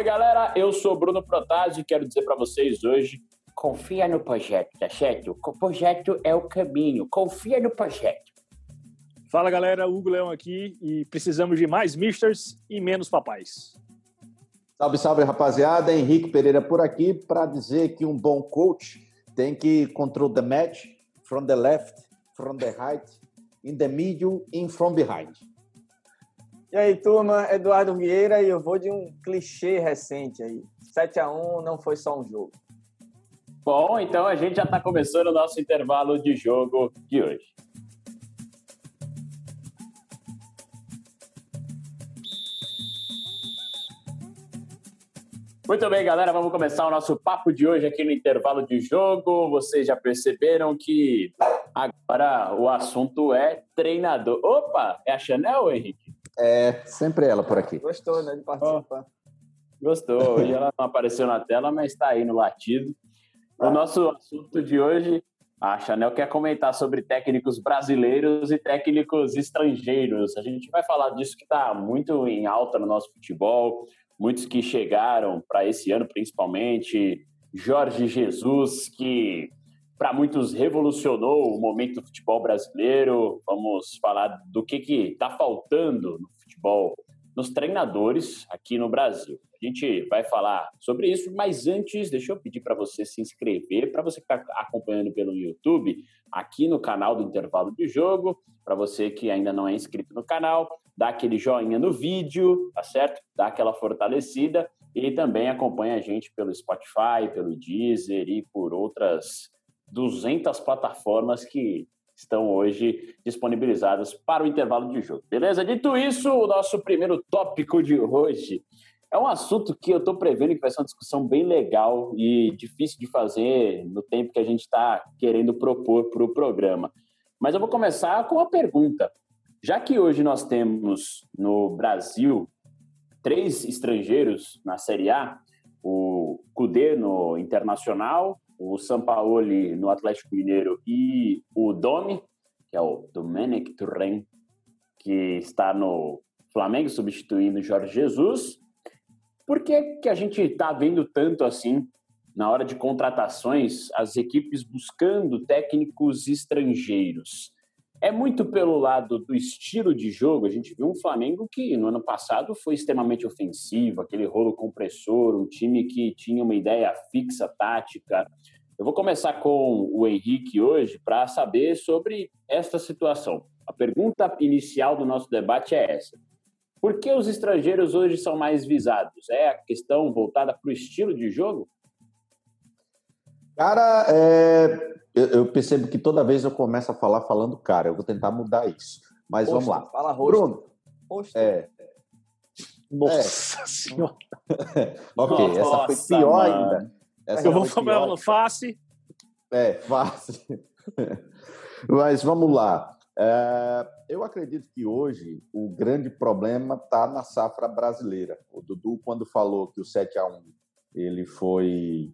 Salve galera, eu sou Bruno Protásio e quero dizer para vocês hoje: confia no projeto, tá certo? O projeto é o caminho, confia no projeto. Fala galera, Hugo Leão aqui e precisamos de mais misters e menos papais. Salve, salve rapaziada, Henrique Pereira por aqui para dizer que um bom coach tem que control the match from the left, from the right in the middle, in from behind. E aí, turma, Eduardo Vieira e eu vou de um clichê recente aí. 7 a 1 não foi só um jogo. Bom, então a gente já está começando o nosso intervalo de jogo de hoje. Muito bem, galera, vamos começar o nosso papo de hoje aqui no intervalo de jogo. Vocês já perceberam que agora o assunto é treinador. Opa, é a Chanel, Henrique? É, sempre ela por aqui. Gostou, né, de participar. Oh, gostou. Hoje ela não apareceu na tela, mas está aí no latido. O nosso assunto de hoje, a Chanel quer comentar sobre técnicos brasileiros e técnicos estrangeiros. A gente vai falar disso que está muito em alta no nosso futebol muitos que chegaram para esse ano, principalmente Jorge Jesus, que para muitos revolucionou o momento do futebol brasileiro. Vamos falar do que está faltando no futebol, nos treinadores aqui no Brasil. A gente vai falar sobre isso, mas antes, deixa eu pedir para você se inscrever, para você que está acompanhando pelo YouTube, aqui no canal do Intervalo de Jogo, para você que ainda não é inscrito no canal, dá aquele joinha no vídeo, tá certo? Dá aquela fortalecida e também acompanha a gente pelo Spotify, pelo Deezer e por outras 200 plataformas que estão hoje disponibilizadas para o intervalo de jogo. Beleza? Dito isso, o nosso primeiro tópico de hoje é um assunto que eu estou prevendo que vai ser uma discussão bem legal e difícil de fazer no tempo que a gente está querendo propor para o programa. Mas eu vou começar com uma pergunta. Já que hoje nós temos no Brasil três estrangeiros na Série A, o Cudê no Internacional, o Sampaoli no Atlético Mineiro e o Domi, que é o Domenic Turren, que está no Flamengo substituindo Jorge Jesus. Por que, que a gente está vendo tanto assim, na hora de contratações, as equipes buscando técnicos estrangeiros? É muito pelo lado do estilo de jogo. A gente viu um Flamengo que no ano passado foi extremamente ofensivo, aquele rolo compressor, um time que tinha uma ideia fixa tática. Eu vou começar com o Henrique hoje para saber sobre esta situação. A pergunta inicial do nosso debate é essa: por que os estrangeiros hoje são mais visados? É a questão voltada para o estilo de jogo? Cara, é, eu, eu, percebo que toda vez eu começo a falar falando cara. Eu vou tentar mudar isso. Mas rosto, vamos lá. Fala rosto. Bruno. Rosto. É. Nossa é. senhora. ok, Nossa, essa foi pior mano. ainda. Essa eu vou falar no face. É, face. Mas vamos lá. É, eu acredito que hoje o grande problema está na safra brasileira. O Dudu, quando falou que o 7 a 1 ele foi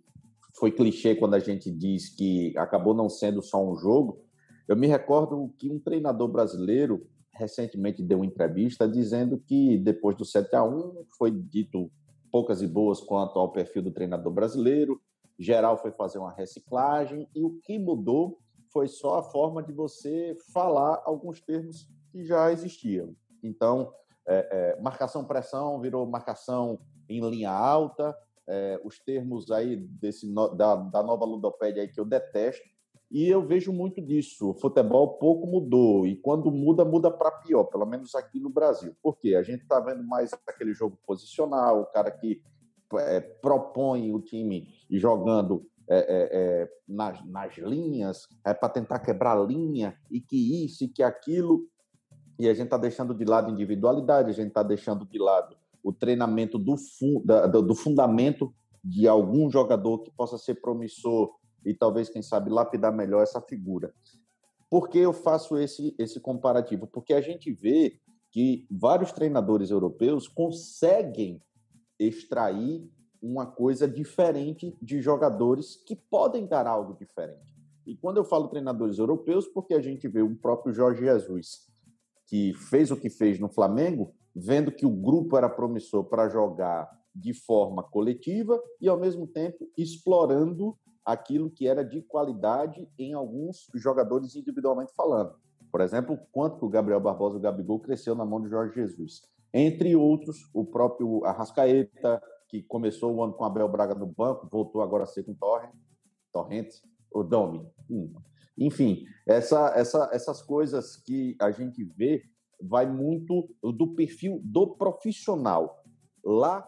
foi clichê quando a gente diz que acabou não sendo só um jogo. Eu me recordo que um treinador brasileiro recentemente deu uma entrevista dizendo que depois do 7 a 1 foi dito poucas e boas quanto ao perfil do treinador brasileiro. Geral foi fazer uma reciclagem e o que mudou foi só a forma de você falar alguns termos que já existiam. Então, é, é, marcação-pressão virou marcação em linha alta, é, os termos aí desse, da, da nova ludopédia aí que eu detesto, e eu vejo muito disso. O futebol pouco mudou, e quando muda, muda para pior, pelo menos aqui no Brasil. Por quê? A gente está vendo mais aquele jogo posicional, o cara que é, propõe o time jogando é, é, é nas, nas linhas, é para tentar quebrar linha, e que isso e que aquilo. E a gente está deixando de lado individualidade, a gente está deixando de lado o treinamento do, fu do fundamento de algum jogador que possa ser promissor e talvez, quem sabe, lapidar melhor essa figura. Por que eu faço esse, esse comparativo? Porque a gente vê que vários treinadores europeus conseguem extrair uma coisa diferente de jogadores que podem dar algo diferente. E quando eu falo treinadores europeus, porque a gente vê o próprio Jorge Jesus, que fez o que fez no Flamengo, vendo que o grupo era promissor para jogar de forma coletiva e, ao mesmo tempo, explorando aquilo que era de qualidade em alguns jogadores individualmente falando. Por exemplo, quanto que o Gabriel Barbosa, o Gabigol, cresceu na mão de Jorge Jesus. Entre outros, o próprio Arrascaeta, que começou o ano com Abel Braga no banco, voltou agora a ser com Torrent, Torrent o Domi. Enfim, essa, essa, essas coisas que a gente vê vai muito do perfil do profissional. Lá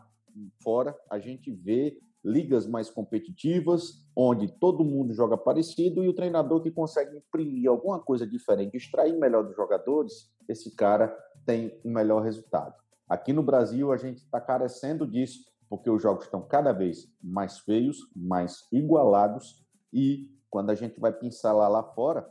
fora, a gente vê ligas mais competitivas, onde todo mundo joga parecido e o treinador que consegue imprimir alguma coisa diferente, extrair melhor dos jogadores, esse cara tem um melhor resultado. Aqui no Brasil, a gente está carecendo disso, porque os jogos estão cada vez mais feios, mais igualados e quando a gente vai pensar lá, lá fora,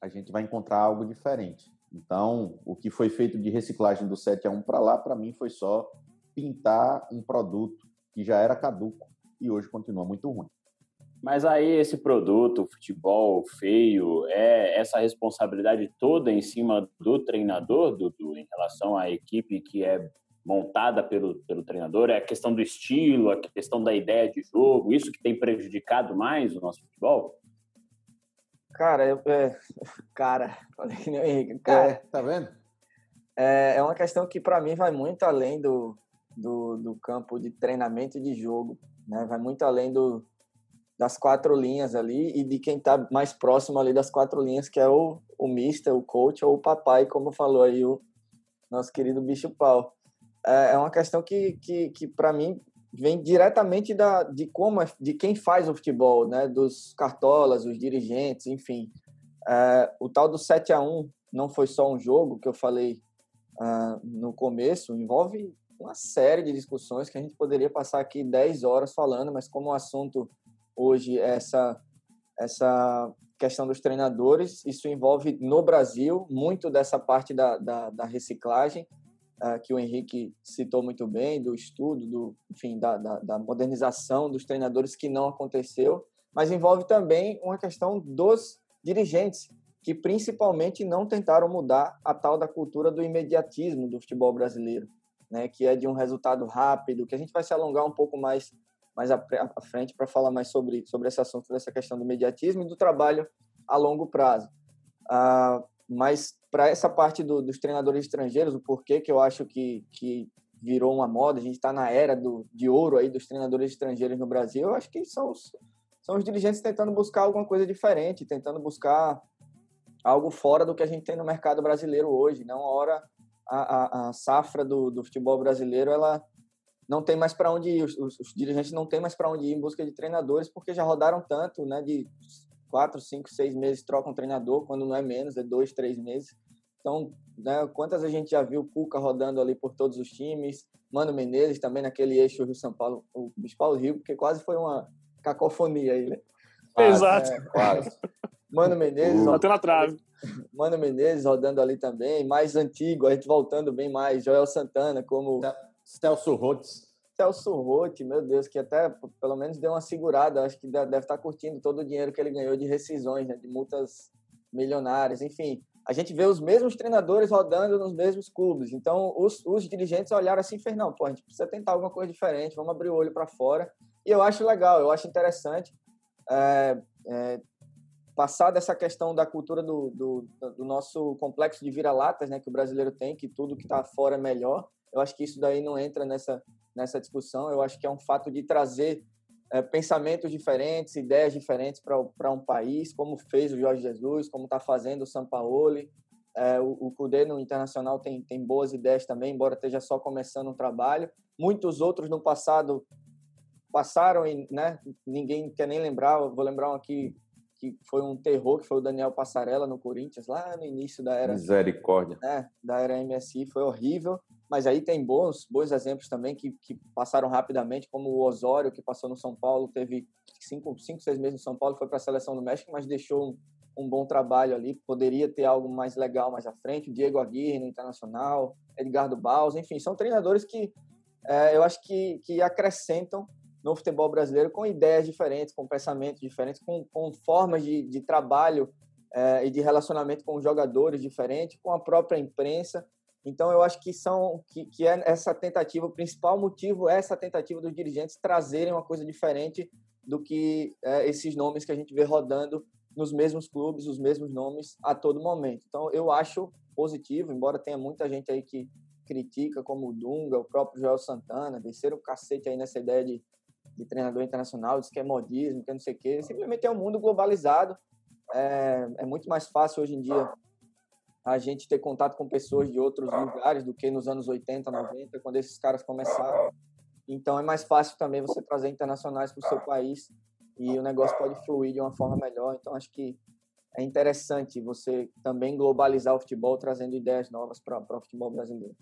a gente vai encontrar algo diferente. Então, o que foi feito de reciclagem do 7 a 1 para lá, para mim, foi só pintar um produto que já era caduco e hoje continua muito ruim. Mas aí esse produto, futebol feio, é essa responsabilidade toda em cima do treinador, do, do, em relação à equipe que é montada pelo, pelo treinador, é a questão do estilo, a questão da ideia de jogo, isso que tem prejudicado mais o nosso futebol? Cara, eu, é, cara, falei que nem o Henrique, cara, é, tá vendo? É, é uma questão que para mim vai muito além do, do, do campo de treinamento e de jogo, né? Vai muito além do, das quatro linhas ali e de quem está mais próximo ali das quatro linhas, que é o, o mister, o coach ou o papai, como falou aí o nosso querido bicho pau. É, é uma questão que, que, que para mim, vem diretamente da, de como é, de quem faz o futebol, né? Dos cartolas, os dirigentes, enfim. É, o tal do 7 a 1 não foi só um jogo que eu falei uh, no começo, envolve uma série de discussões que a gente poderia passar aqui 10 horas falando, mas como o assunto hoje é essa essa questão dos treinadores, isso envolve no Brasil muito dessa parte da, da, da reciclagem uh, que o Henrique citou muito bem, do estudo, do, enfim, da, da, da modernização dos treinadores que não aconteceu, mas envolve também uma questão dos dirigentes, que principalmente não tentaram mudar a tal da cultura do imediatismo do futebol brasileiro, né, que é de um resultado rápido, que a gente vai se alongar um pouco mais mais à, à frente para falar mais sobre sobre esse assunto dessa questão do imediatismo e do trabalho a longo prazo. Ah, mas para essa parte do, dos treinadores estrangeiros, o porquê que eu acho que, que virou uma moda, a gente está na era do, de ouro aí dos treinadores estrangeiros no Brasil, eu acho que são os, são os dirigentes tentando buscar alguma coisa diferente, tentando buscar algo fora do que a gente tem no mercado brasileiro hoje. Não a hora a, a, a safra do, do futebol brasileiro ela não tem mais para onde ir, os, os, os, dirigentes não têm mais para onde ir em busca de treinadores porque já rodaram tanto, né, de quatro, cinco, seis meses trocam um treinador, quando não é menos, é dois, três meses. Então, né, quantas a gente já viu o Cuca rodando ali por todos os times, Mano Menezes também naquele eixo Rio São Paulo, o Bispo Rio, porque quase foi uma cacofonia aí, né? Exato. É, quase. Mano Menezes. Bateu na trave. Mano Menezes rodando ali também, mais antigo, a gente voltando bem mais, Joel Santana, como. Celso Rhodes. Celso Rotti, meu Deus, que até pelo menos deu uma segurada. Acho que deve estar curtindo todo o dinheiro que ele ganhou de rescisões, né, de multas milionárias. Enfim, a gente vê os mesmos treinadores rodando nos mesmos clubes. Então, os, os dirigentes olharam assim e fez, não, pô, a gente precisa tentar alguma coisa diferente, vamos abrir o olho para fora. E eu acho legal, eu acho interessante é, é, passar dessa questão da cultura do, do, do nosso complexo de vira-latas, né, que o brasileiro tem, que tudo que está fora é melhor. Eu acho que isso daí não entra nessa nessa discussão. Eu acho que é um fato de trazer é, pensamentos diferentes, ideias diferentes para um país, como fez o Jorge Jesus, como está fazendo o Sampaoli. É, o, o Cudê no internacional tem, tem boas ideias também, embora esteja só começando um trabalho. Muitos outros no passado passaram e né, ninguém quer nem lembrar. vou lembrar um aqui que foi um terror, que foi o Daniel Passarella no Corinthians, lá no início da era. Misericórdia. Né, da era MSI, foi horrível mas aí tem bons, bons exemplos também que, que passaram rapidamente, como o Osório, que passou no São Paulo, teve cinco, cinco seis meses no São Paulo, foi para a seleção do México, mas deixou um, um, bom trabalho ali, poderia ter algo mais legal mais à frente, o Diego Aguirre no Internacional, Edgardo Baus, enfim, são treinadores que é, eu acho que, que acrescentam no futebol brasileiro com ideias diferentes, com pensamentos diferentes, com, com formas de, de trabalho é, e de relacionamento com os jogadores diferentes, com a própria imprensa. Então, eu acho que são que, que é essa tentativa, o principal motivo é essa tentativa dos dirigentes trazerem uma coisa diferente do que é, esses nomes que a gente vê rodando nos mesmos clubes, os mesmos nomes a todo momento. Então, eu acho positivo, embora tenha muita gente aí que critica, como o Dunga, o próprio Joel Santana, desceram o cacete aí nessa ideia de, de treinador internacional, diz que é modismo, que é não sei o quê. Simplesmente é um mundo globalizado. É, é muito mais fácil hoje em dia a gente ter contato com pessoas de outros lugares do que nos anos 80, 90, quando esses caras começaram. Então é mais fácil também você trazer internacionais para o seu país e o negócio pode fluir de uma forma melhor. Então acho que é interessante você também globalizar o futebol, trazendo ideias novas para o futebol brasileiro.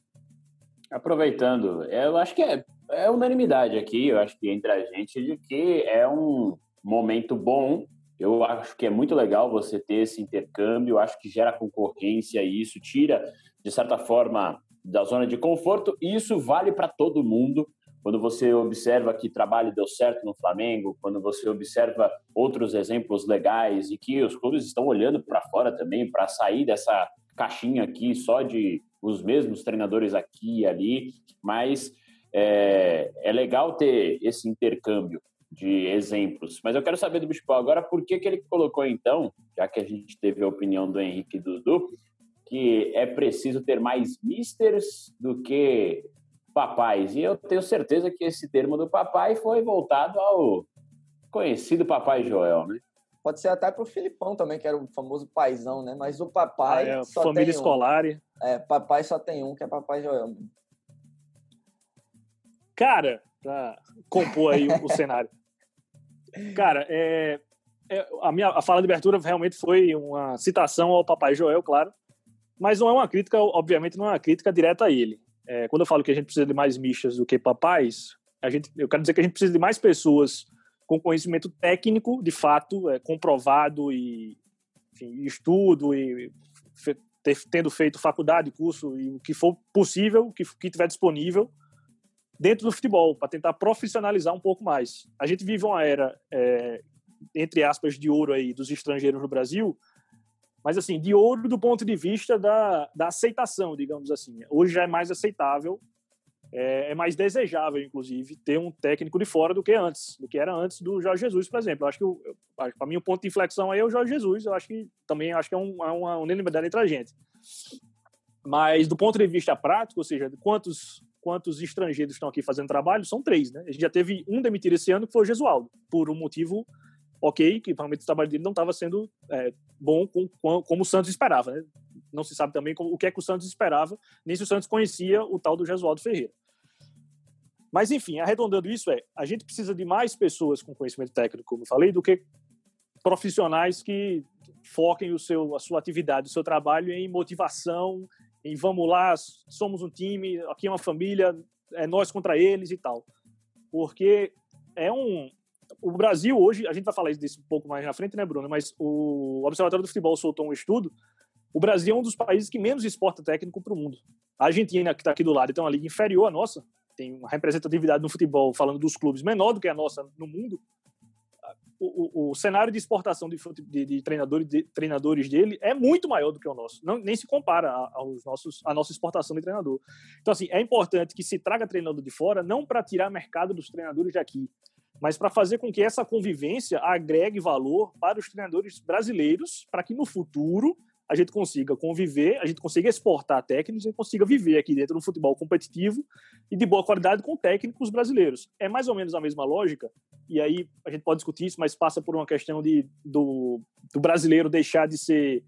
Aproveitando, eu acho que é, é unanimidade aqui, eu acho que entre a gente, de que é um momento bom eu acho que é muito legal você ter esse intercâmbio, acho que gera concorrência e isso tira, de certa forma, da zona de conforto, e isso vale para todo mundo. Quando você observa que trabalho deu certo no Flamengo, quando você observa outros exemplos legais e que os clubes estão olhando para fora também para sair dessa caixinha aqui só de os mesmos treinadores aqui e ali, mas é, é legal ter esse intercâmbio de exemplos. Mas eu quero saber do Bispo agora por que, que ele colocou, então, já que a gente teve a opinião do Henrique e do Dudu, que é preciso ter mais misters do que papais. E eu tenho certeza que esse termo do papai foi voltado ao conhecido Papai Joel, né? Pode ser até para o Filipão também, que era o famoso paizão, né? Mas o papai. Ah, é, só família tem escolar. Um. É, papai só tem um, que é Papai Joel. Cara, para compor aí o cenário. Cara, é, é, a minha a fala de abertura realmente foi uma citação ao Papai Joel, claro, mas não é uma crítica, obviamente, não é uma crítica direta a ele. É, quando eu falo que a gente precisa de mais michas do que papais, a gente, eu quero dizer que a gente precisa de mais pessoas com conhecimento técnico, de fato, é, comprovado e enfim, estudo e fe, ter, tendo feito faculdade, curso e o que for possível, o que, que tiver disponível dentro do futebol, para tentar profissionalizar um pouco mais. A gente vive uma era, é, entre aspas, de ouro aí dos estrangeiros no Brasil, mas assim, de ouro do ponto de vista da, da aceitação, digamos assim. Hoje já é mais aceitável, é, é mais desejável, inclusive, ter um técnico de fora do que antes, do que era antes do Jorge Jesus, por exemplo. Eu acho que, para mim, o ponto de inflexão aí é o Jorge Jesus. Eu acho que também acho que é, um, é uma unanimidade entre a gente. Mas do ponto de vista prático, ou seja, quantos quantos estrangeiros estão aqui fazendo trabalho, são três, né? A gente já teve um demitido esse ano, que foi o Gesualdo, por um motivo ok, que provavelmente o trabalho dele não estava sendo é, bom com, com, como o Santos esperava, né? Não se sabe também como, o que é que o Santos esperava, nem se o Santos conhecia o tal do Gesualdo Ferreira. Mas, enfim, arredondando isso, é a gente precisa de mais pessoas com conhecimento técnico, como eu falei, do que profissionais que foquem o seu, a sua atividade, o seu trabalho em motivação, em vamos lá, somos um time, aqui é uma família, é nós contra eles e tal. Porque é um. O Brasil hoje, a gente vai falar disso um pouco mais na frente, né, Bruno? Mas o Observatório do Futebol soltou um estudo. O Brasil é um dos países que menos exporta técnico para o mundo. A Argentina, que está aqui do lado, tem uma liga inferior à nossa, tem uma representatividade no futebol, falando dos clubes, menor do que a nossa no mundo o, o, cenário de exportação de, de, de, treinadores, de, treinadores dele é muito maior do que o nosso. Não, nem se compara aos nossos, à nossa exportação de treinador. Então, assim, é importante que se traga treinador de fora, não para tirar mercado dos treinadores daqui, mas para fazer com que essa convivência agregue valor para os treinadores brasileiros, para que no futuro a gente consiga conviver, a gente consiga exportar técnicos e consiga viver aqui dentro do futebol competitivo e de boa qualidade com técnicos brasileiros. É mais ou menos a mesma lógica, e aí a gente pode discutir isso, mas passa por uma questão de, do, do brasileiro deixar de ser.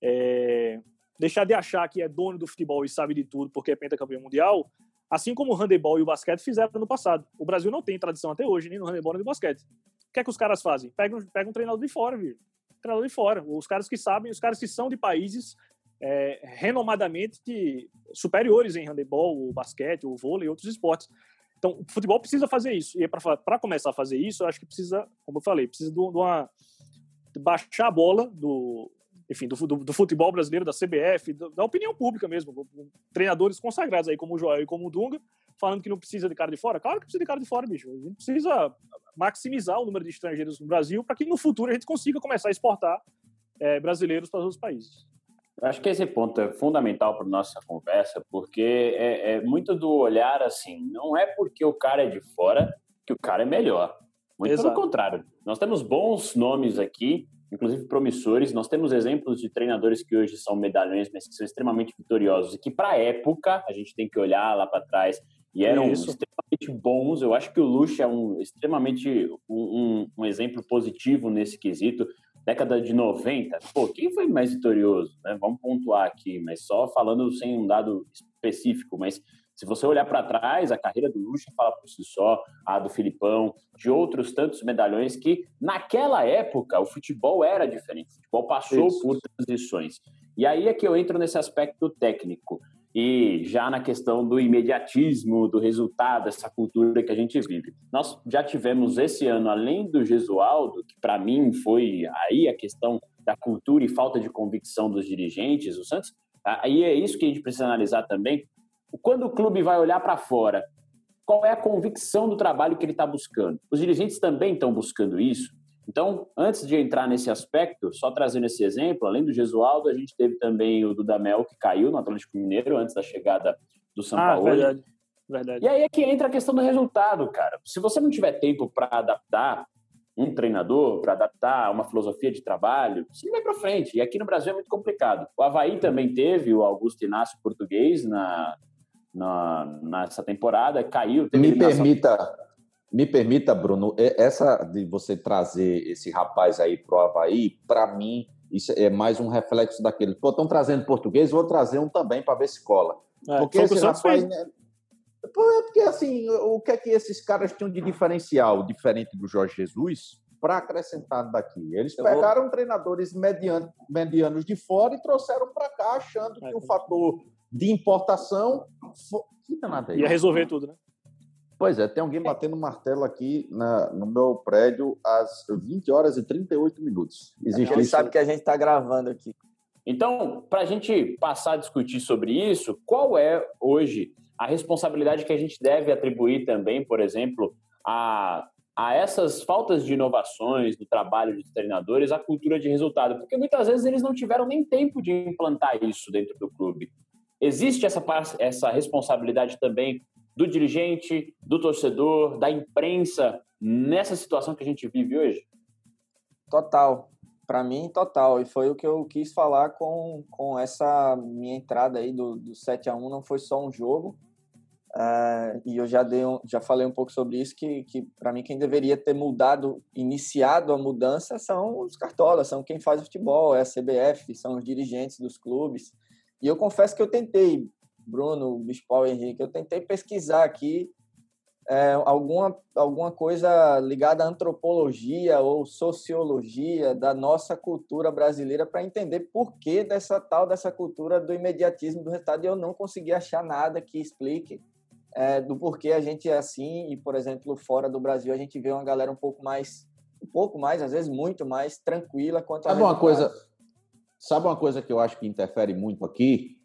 É, deixar de achar que é dono do futebol e sabe de tudo porque é pentacampeão mundial, assim como o handebol e o basquete fizeram no passado. O Brasil não tem tradição até hoje, nem no handebol nem no basquete. O que é que os caras fazem? Pegam, pegam um treinador de fora, viu? Treinador de fora. Os caras que sabem, os caras que são de países é, renomadamente superiores em handebol, o basquete, o vôlei e outros esportes. Então, o futebol precisa fazer isso. E para começar a fazer isso, eu acho que precisa, como eu falei, precisa de uma de baixar a bola do, enfim, do, do, do, futebol brasileiro, da CBF, da opinião pública mesmo, treinadores consagrados aí como o Joel e como o Dunga, falando que não precisa de cara de fora. Claro que precisa de cara de fora, bicho. A gente precisa maximizar o número de estrangeiros no Brasil para que no futuro a gente consiga começar a exportar é, brasileiros para os outros países. Acho que esse ponto é fundamental para nossa conversa, porque é, é, muito do olhar assim, não é porque o cara é de fora que o cara é melhor. Muito Exato. pelo contrário. Nós temos bons nomes aqui, inclusive promissores. Nós temos exemplos de treinadores que hoje são medalhões, mas que são extremamente vitoriosos e que, para a época, a gente tem que olhar lá para trás, e eram Isso. extremamente bons. Eu acho que o Lucha é um extremamente um, um, um, exemplo positivo nesse quesito. Década de 90, pô, quem foi mais vitorioso? Né? Vamos pontuar aqui, mas só falando sem um dado específico, mas se você olhar para trás, a carreira do Lucha fala por si só, a do Filipão, de outros tantos medalhões que, naquela época, o futebol era diferente. O futebol passou Isso. por transições. E aí é que eu entro nesse aspecto técnico. E já na questão do imediatismo, do resultado, essa cultura que a gente vive. Nós já tivemos esse ano, além do Gesualdo, que para mim foi aí a questão da cultura e falta de convicção dos dirigentes, o Santos, aí é isso que a gente precisa analisar também. Quando o clube vai olhar para fora, qual é a convicção do trabalho que ele está buscando? Os dirigentes também estão buscando isso. Então, antes de entrar nesse aspecto, só trazendo esse exemplo, além do Gesualdo, a gente teve também o Dudamel, que caiu no Atlético Mineiro antes da chegada do São ah, Paulo. Verdade, verdade. E aí é que entra a questão do resultado, cara. Se você não tiver tempo para adaptar um treinador, para adaptar uma filosofia de trabalho, você não vai para frente. E aqui no Brasil é muito complicado. O Havaí também teve o Augusto Inácio português na, na, nessa temporada, caiu. Me permita, me permita, Bruno, essa de você trazer esse rapaz aí pro Havaí, para mim, isso é mais um reflexo daquele. Pô, estão trazendo português, vou trazer um também para ver se cola. É, porque esse rapaz. Né? É porque, assim, o que é que esses caras tinham de diferencial, diferente do Jorge Jesus, para acrescentar daqui? Eles pegaram vou... treinadores medianos, medianos de fora e trouxeram para cá, achando que o fator de importação. Ia resolver tudo, né? Pois é, tem alguém batendo martelo aqui na, no meu prédio às 20 horas e 38 minutos. Existe Ele isso? sabe que a gente está gravando aqui. Então, para a gente passar a discutir sobre isso, qual é hoje a responsabilidade que a gente deve atribuir também, por exemplo, a, a essas faltas de inovações no trabalho dos treinadores, a cultura de resultado? Porque muitas vezes eles não tiveram nem tempo de implantar isso dentro do clube. Existe essa, essa responsabilidade também do dirigente, do torcedor, da imprensa nessa situação que a gente vive hoje? Total. Para mim, total. E foi o que eu quis falar com, com essa minha entrada aí do, do 7 a 1 Não foi só um jogo. Uh, e eu já, dei um, já falei um pouco sobre isso, que, que para mim quem deveria ter mudado, iniciado a mudança são os cartolas, são quem faz o futebol, é a CBF, são os dirigentes dos clubes. E eu confesso que eu tentei Bruno, Bispal e Henrique, eu tentei pesquisar aqui é, alguma, alguma coisa ligada à antropologia ou sociologia da nossa cultura brasileira para entender por que dessa tal dessa cultura do imediatismo do resultado e eu não consegui achar nada que explique é, do porquê a gente é assim. E, por exemplo, fora do Brasil a gente vê uma galera um pouco mais, um pouco mais, às vezes muito mais tranquila quanto a sabe uma coisa? Sabe uma coisa que eu acho que interfere muito aqui?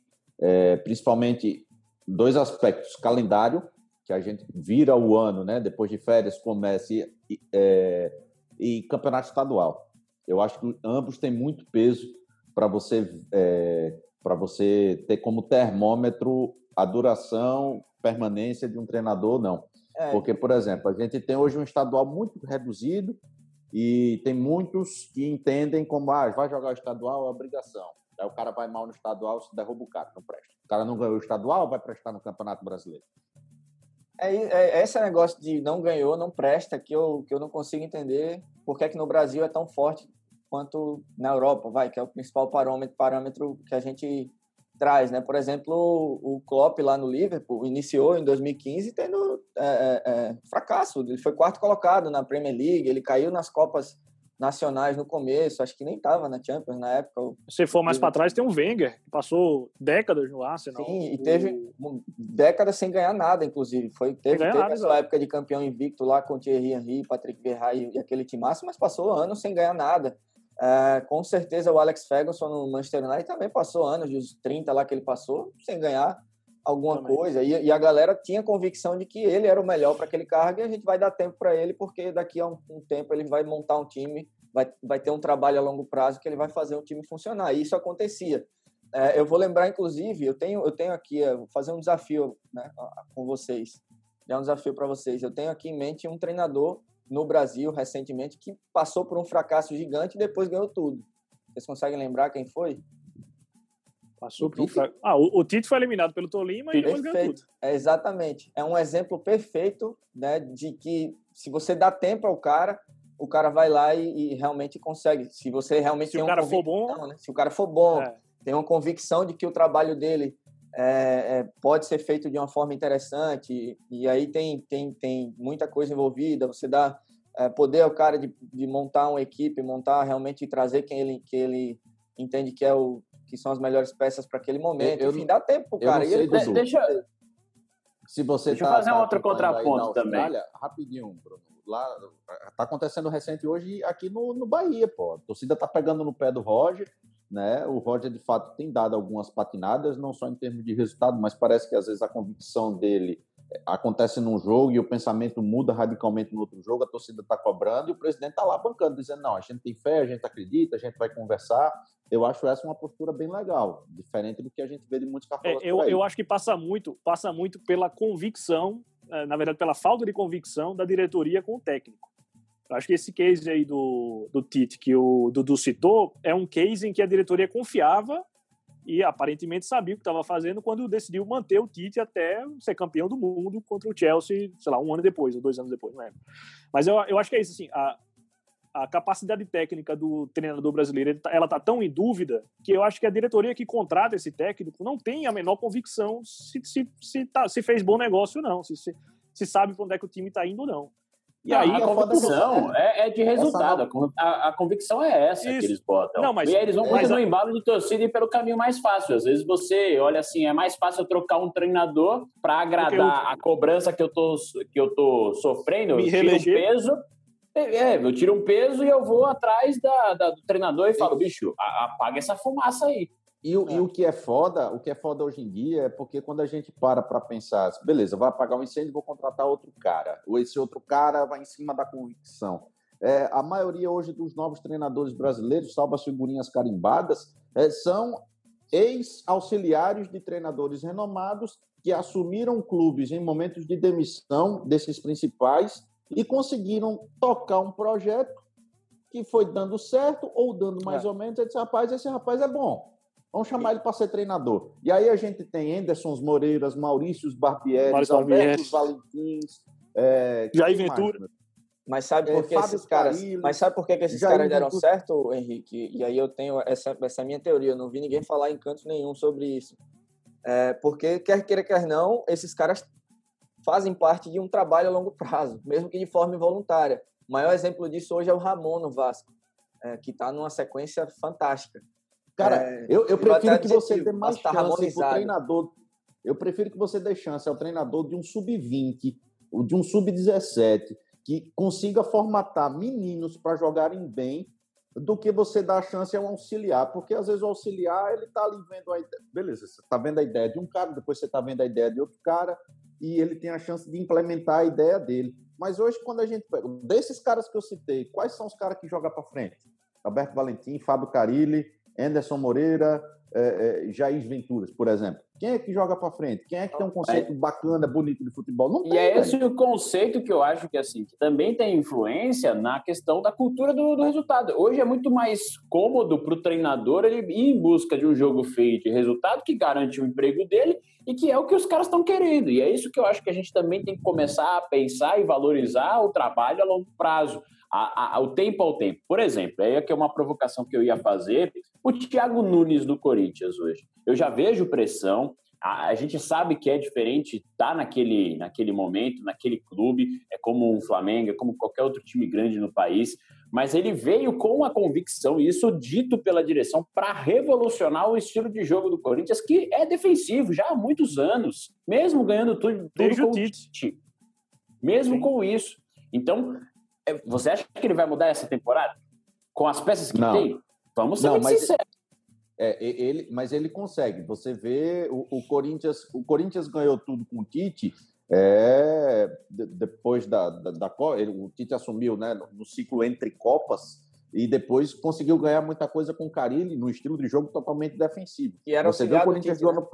É, principalmente dois aspectos: calendário, que a gente vira o ano, né? Depois de férias começa e, é, e campeonato estadual. Eu acho que ambos têm muito peso para você é, para você ter como termômetro a duração, permanência de um treinador, não. É. Porque, por exemplo, a gente tem hoje um estadual muito reduzido e tem muitos que entendem como ah, vai jogar o estadual é obrigação. Aí o cara vai mal no estadual, se derruba o cara, não presta. O cara não ganhou o estadual, vai prestar no Campeonato Brasileiro. É, é, esse negócio de não ganhou, não presta, que eu, que eu não consigo entender por que, é que no Brasil é tão forte quanto na Europa, vai, que é o principal parâmetro, parâmetro que a gente traz, né? Por exemplo, o Klopp lá no Liverpool iniciou em 2015 tendo é, é, é, fracasso. Ele foi quarto colocado na Premier League, ele caiu nas Copas nacionais no começo, acho que nem estava na Champions na época. Se for mais para trás, tem um Wenger, que passou décadas no Arsenal. Sim, e teve décadas sem ganhar nada, inclusive. Foi, teve, teve nada, essa época de campeão invicto lá com Thierry Henry, Patrick Vieira e, aquele time máximo, mas passou anos sem ganhar nada. É, com certeza o Alex Ferguson no Manchester United também passou anos, dos 30 lá que ele passou, sem ganhar alguma também. coisa. E, e, a galera tinha convicção de que ele era o melhor para aquele cargo e a gente vai dar tempo para ele, porque daqui a um, um, tempo ele vai montar um time, vai, vai ter um trabalho a longo prazo que ele vai fazer o time funcionar. E isso acontecia. É, eu vou lembrar, inclusive, eu tenho, eu tenho aqui, eu vou fazer um desafio né, com vocês. É um desafio para vocês. Eu tenho aqui em mente um treinador no Brasil recentemente que passou por um fracasso gigante e depois ganhou tudo. Vocês conseguem lembrar quem foi? Passou por um fracasso. Ah, o, o Tite foi eliminado pelo Tolima e depois ganhou tudo. É, exatamente. É um exemplo perfeito né, de que se você dá tempo ao cara, o cara vai lá e, e realmente consegue. Se você realmente se tem o cara for bom, né? se o cara for bom, é. tem uma convicção de que o trabalho dele é, é, pode ser feito de uma forma interessante e aí tem, tem, tem muita coisa envolvida. Você dá é, poder ao cara de, de montar uma equipe, montar realmente e trazer quem ele, que ele entende que é o que são as melhores peças para aquele momento. Eu, Enfim, dá tempo cara. Sei, ele, deixa, se você deixa tá, eu fazer tá um outro contraponto também. Rapidinho, Bruno. Lá tá acontecendo recente hoje aqui no, no Bahia, pô. A torcida tá pegando no pé do Roger né? O Roger, de fato, tem dado algumas patinadas, não só em termos de resultado, mas parece que às vezes a convicção dele acontece num jogo e o pensamento muda radicalmente no outro jogo, a torcida está cobrando e o presidente está lá bancando, dizendo: não, a gente tem fé, a gente acredita, a gente vai conversar. Eu acho essa uma postura bem legal, diferente do que a gente vê de muitos cartolas. É, eu, eu acho que passa muito, passa muito pela convicção, eh, na verdade, pela falta de convicção da diretoria com o técnico. Acho que esse case aí do, do Tite, que o Dudu citou, é um case em que a diretoria confiava e aparentemente sabia o que estava fazendo quando decidiu manter o Tite até ser campeão do mundo contra o Chelsea, sei lá, um ano depois, ou dois anos depois, não lembro. Mas eu, eu acho que é isso, assim, a, a capacidade técnica do treinador brasileiro, tá, ela está tão em dúvida que eu acho que a diretoria que contrata esse técnico não tem a menor convicção se, se, se, tá, se fez bom negócio ou não, se, se, se sabe para onde é que o time está indo ou não. E aí, a convicção é, é, de resultado. A, a, convicção é essa Isso. que eles botam. Não, mas, e aí eles vão muito no embalo de torcida e pelo caminho mais fácil. Às vezes você olha assim, é mais fácil eu trocar um treinador para agradar eu... a cobrança que eu tô, que eu tô sofrendo, Me eu tiro um peso. É, eu tiro um peso e eu vou atrás da, da do treinador e falo, bicho, apaga essa fumaça aí. E, o, é. e o que é foda, o que é foda hoje em dia é porque quando a gente para para pensar, beleza, vai apagar um incêndio, vou contratar outro cara, ou esse outro cara vai em cima da convicção. É, a maioria hoje dos novos treinadores brasileiros, salvo as figurinhas carimbadas, é, são ex-auxiliares de treinadores renomados que assumiram clubes em momentos de demissão desses principais e conseguiram tocar um projeto que foi dando certo ou dando mais é. ou menos. Eu disse, rapaz, esse rapaz é bom Vamos chamar ele para ser treinador. E aí a gente tem Anderson Moreiras, Maurício Barbieri, Alberto Valentins, é, Jair Ventura. Mais, mas sabe por que é, esses caras, mas sabe por que, que esses caras deram Ventura. certo, Henrique? E aí eu tenho essa essa é minha teoria, eu não vi ninguém falar em canto nenhum sobre isso. É, porque quer queira quer não, esses caras fazem parte de um trabalho a longo prazo, mesmo que de forma involuntária. O maior exemplo disso hoje é o Ramon no Vasco, é, que está numa sequência fantástica. Cara, é, eu, eu prefiro que você dê mais tá chance para o treinador. Eu prefiro que você dê chance ao treinador de um sub-20, de um sub-17, que consiga formatar meninos para jogarem bem, do que você dar a chance a um auxiliar, porque às vezes o auxiliar ele está ali vendo a ideia, beleza, você está vendo a ideia de um cara, depois você está vendo a ideia de outro cara e ele tem a chance de implementar a ideia dele. Mas hoje quando a gente pega desses caras que eu citei, quais são os caras que jogam para frente? Alberto Valentim, Fábio Carilli, Anderson Moreira, é, é, Jair Venturas, por exemplo. Quem é que joga para frente? Quem é que tem um conceito é. bacana, bonito de futebol? Não tem, e é esse o conceito que eu acho que assim que também tem influência na questão da cultura do, do resultado. Hoje é muito mais cômodo para o treinador ele ir em busca de um jogo feito de resultado que garante o emprego dele e que é o que os caras estão querendo. E é isso que eu acho que a gente também tem que começar a pensar e valorizar o trabalho a longo prazo a, a, o tempo ao tempo. Por exemplo, aí é que é uma provocação que eu ia fazer, o Thiago Nunes do Corinthians hoje. Eu já vejo pressão, a, a gente sabe que é diferente estar tá naquele, naquele momento, naquele clube, é como um Flamengo, é como qualquer outro time grande no país, mas ele veio com a convicção, e isso dito pela direção, para revolucionar o estilo de jogo do Corinthians, que é defensivo já há muitos anos, mesmo ganhando tudo, tudo com o Tite. Mesmo Sim. com isso. Então, você acha que ele vai mudar essa temporada? Com as peças que não. tem? Vamos ser não, mas, sinceros. É, ele, mas ele consegue. Você vê o, o, Corinthians, o Corinthians ganhou tudo com o Tite. É, depois da, da, da o Tite assumiu, né, no ciclo entre copas e depois conseguiu ganhar muita coisa com o Carilli no estilo de jogo totalmente defensivo. E era Você vê o Corinthians Tite, né? ano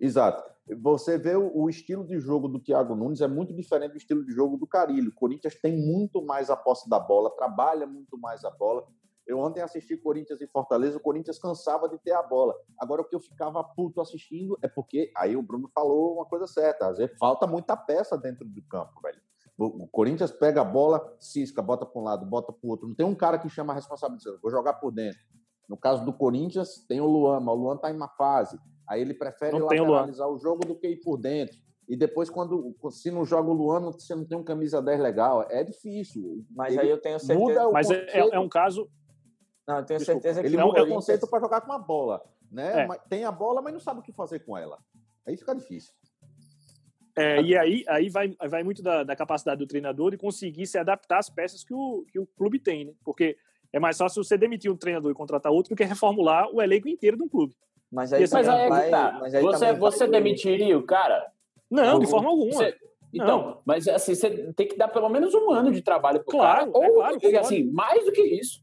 Exato. Você vê o, o, estilo de jogo do Thiago Nunes é muito diferente do estilo de jogo do Carilli. O Corinthians tem muito mais a posse da bola, trabalha muito mais a bola. Eu ontem assisti Corinthians e Fortaleza, o Corinthians cansava de ter a bola. Agora, o que eu ficava puto assistindo é porque, aí o Bruno falou uma coisa certa, às vezes falta muita peça dentro do campo, velho. O Corinthians pega a bola, cisca, bota para um lado, bota para o outro. Não tem um cara que chama a responsabilidade, vou jogar por dentro. No caso do Corinthians, tem o Luan, mas o Luan está em uma fase. Aí ele prefere não lateralizar o, o jogo do que ir por dentro. E depois, quando se não joga o Luan, você não tem um camisa 10 legal. É difícil. Mas ele aí eu tenho certeza. Muda mas é, é, é um caso não, eu tenho Desculpa, certeza que ele muda o conceito para jogar com a bola, né? É. Tem a bola, mas não sabe o que fazer com ela. Aí fica difícil. É, e aí, aí vai, vai muito da, da, capacidade do treinador de conseguir se adaptar às peças que o, que o clube tem, né? Porque é mais fácil você demitir um treinador e contratar outro do que reformular o elenco inteiro de um clube. Mas aí, mas aí, vai, tá. mas aí você, você demitiria o cara? Não, de forma alguma. Você... Então, não. mas assim, você tem que dar pelo menos um ano de trabalho pro claro, cara. É claro, ou, assim, mais do que isso.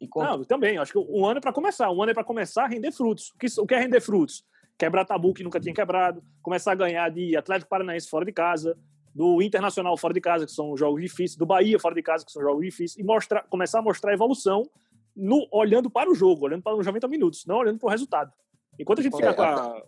E Não, também. Acho que um ano é para começar. Um ano é para começar a render frutos. O que, o que é render frutos? Quebrar tabu que nunca tinha quebrado, começar a ganhar de Atlético Paranaense fora de casa, do Internacional fora de casa, que são jogos difíceis, do Bahia fora de casa, que são jogos difíceis, e mostrar, começar a mostrar a evolução no, olhando para o jogo, olhando para os 90 minutos, não olhando para o resultado. Enquanto a gente fica é, com, a,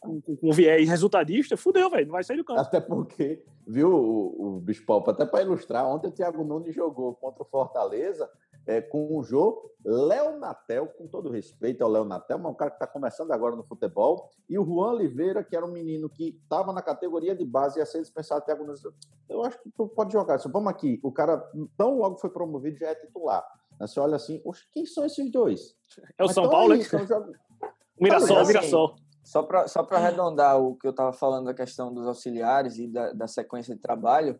com, com, com viés resultadista, fudeu, velho, não vai sair do campo. Até porque, viu, o, o Bispo, até para ilustrar, ontem o Thiago Nunes jogou contra o Fortaleza é, com o Jô, Léo Natel, com todo respeito ao Léo Natel, mas é um cara que está começando agora no futebol, e o Juan Oliveira, que era um menino que estava na categoria de base e ia ser dispensado até alguns. Eu acho que tu pode jogar. Se vamos aqui, o cara tão logo foi promovido já é titular. Você olha assim, quem são esses dois? É o mas São Paulo, aí, são jogo... Mirassol, assim, Mirassol. Só para só arredondar o que eu estava falando da questão dos auxiliares e da, da sequência de trabalho,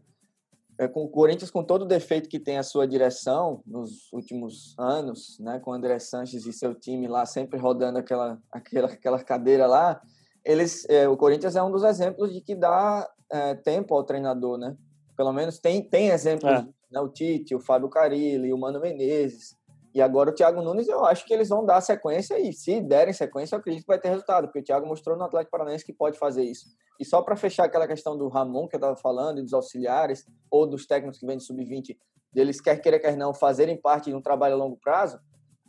é, com o Corinthians, com todo o defeito que tem a sua direção nos últimos anos, né, com o André Sanches e seu time lá sempre rodando aquela, aquela, aquela cadeira lá, eles, é, o Corinthians é um dos exemplos de que dá é, tempo ao treinador, né? Pelo menos tem, tem exemplos, é. né, o Tite, o Fábio Carilli, o Mano Menezes, e agora o Thiago Nunes, eu acho que eles vão dar sequência e se derem sequência, eu acredito que vai ter resultado, porque o Thiago mostrou no Atlético Paranaense que pode fazer isso. E só para fechar aquela questão do Ramon que eu estava falando, e dos auxiliares, ou dos técnicos que vêm de sub-20, deles quer queira, quer não, fazerem parte de um trabalho a longo prazo,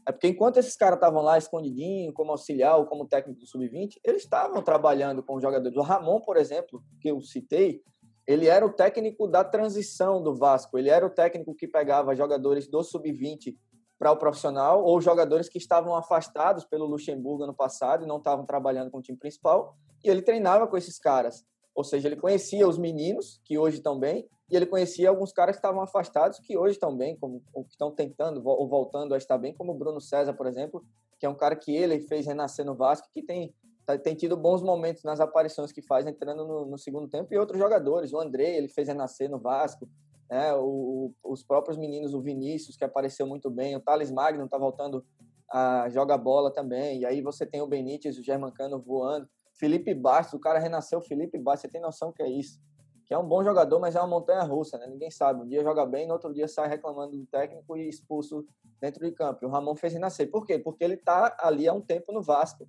é porque enquanto esses caras estavam lá escondidinho, como auxiliar ou como técnico do sub-20, eles estavam trabalhando com jogadores. O Ramon, por exemplo, que eu citei, ele era o técnico da transição do Vasco. Ele era o técnico que pegava jogadores do sub-20 para o profissional ou jogadores que estavam afastados pelo Luxemburgo ano passado e não estavam trabalhando com o time principal e ele treinava com esses caras. Ou seja, ele conhecia os meninos, que hoje estão bem, e ele conhecia alguns caras que estavam afastados, que hoje estão bem, como, ou que estão tentando ou voltando a estar bem, como o Bruno César, por exemplo, que é um cara que ele fez renascer no Vasco, que tem, tá, tem tido bons momentos nas aparições que faz entrando no, no segundo tempo, e outros jogadores. O André, ele fez renascer no Vasco, né? O, os próprios meninos, o Vinícius, que apareceu muito bem, o Thales Magno está voltando a jogar bola também, e aí você tem o Benítez, o Germancano voando. Felipe Bastos, o cara renasceu Felipe Bastos, você tem noção que é isso? Que é um bom jogador, mas é uma montanha russa, né? Ninguém sabe. Um dia joga bem, no outro dia sai reclamando do técnico e expulso dentro de campo. E o Ramon fez renascer. Por quê? Porque ele está ali há um tempo no Vasco.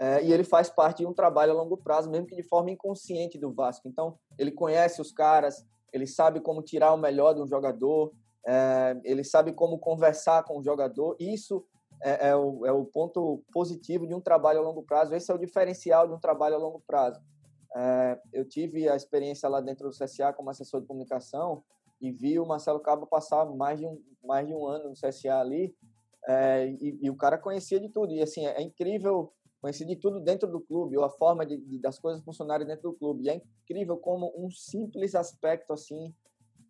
É, e ele faz parte de um trabalho a longo prazo, mesmo que de forma inconsciente do Vasco. Então, ele conhece os caras, ele sabe como tirar o melhor de um jogador, é, ele sabe como conversar com o jogador. Isso é, é, o, é o ponto positivo de um trabalho a longo prazo. Esse é o diferencial de um trabalho a longo prazo. É, eu tive a experiência lá dentro do CSA como assessor de comunicação e vi o Marcelo Cabo passar mais de um, mais de um ano no CSA ali é, e, e, o cara conhecia de tudo. E assim, é, incrível conhecer de tudo dentro do clube, ou a forma de, de, das coisas funcionarem dentro do clube. E é incrível como um simples aspecto assim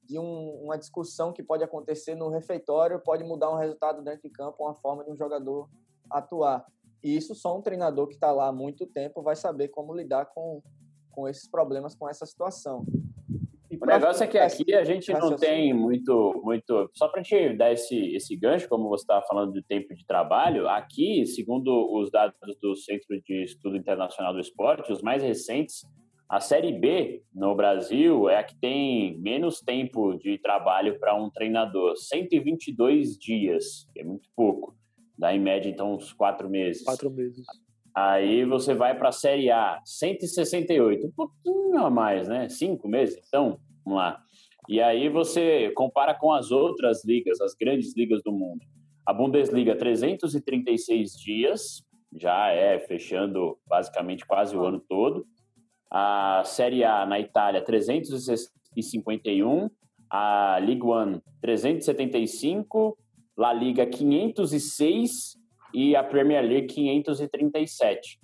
de um, uma discussão que pode acontecer no refeitório, pode mudar um resultado dentro de campo, uma forma de um jogador atuar. E isso só um treinador que está lá há muito tempo vai saber como lidar com, com esses problemas, com essa situação. O negócio é que aqui a gente não tem muito, muito. Só para te dar esse, esse gancho, como você estava falando de tempo de trabalho, aqui, segundo os dados do Centro de Estudo Internacional do Esporte, os mais recentes, a Série B no Brasil é a que tem menos tempo de trabalho para um treinador, 122 dias, que é muito pouco. Dá em média, então, uns quatro meses. Quatro meses. Aí você vai para a Série A, 168, um pouquinho a mais, né? Cinco meses, então, vamos lá. E aí você compara com as outras ligas, as grandes ligas do mundo. A Bundesliga, 336 dias, já é fechando basicamente quase o ano todo. A Série A na Itália, 351. A Ligue 1, 375. La Liga 506 e a Premier League 537.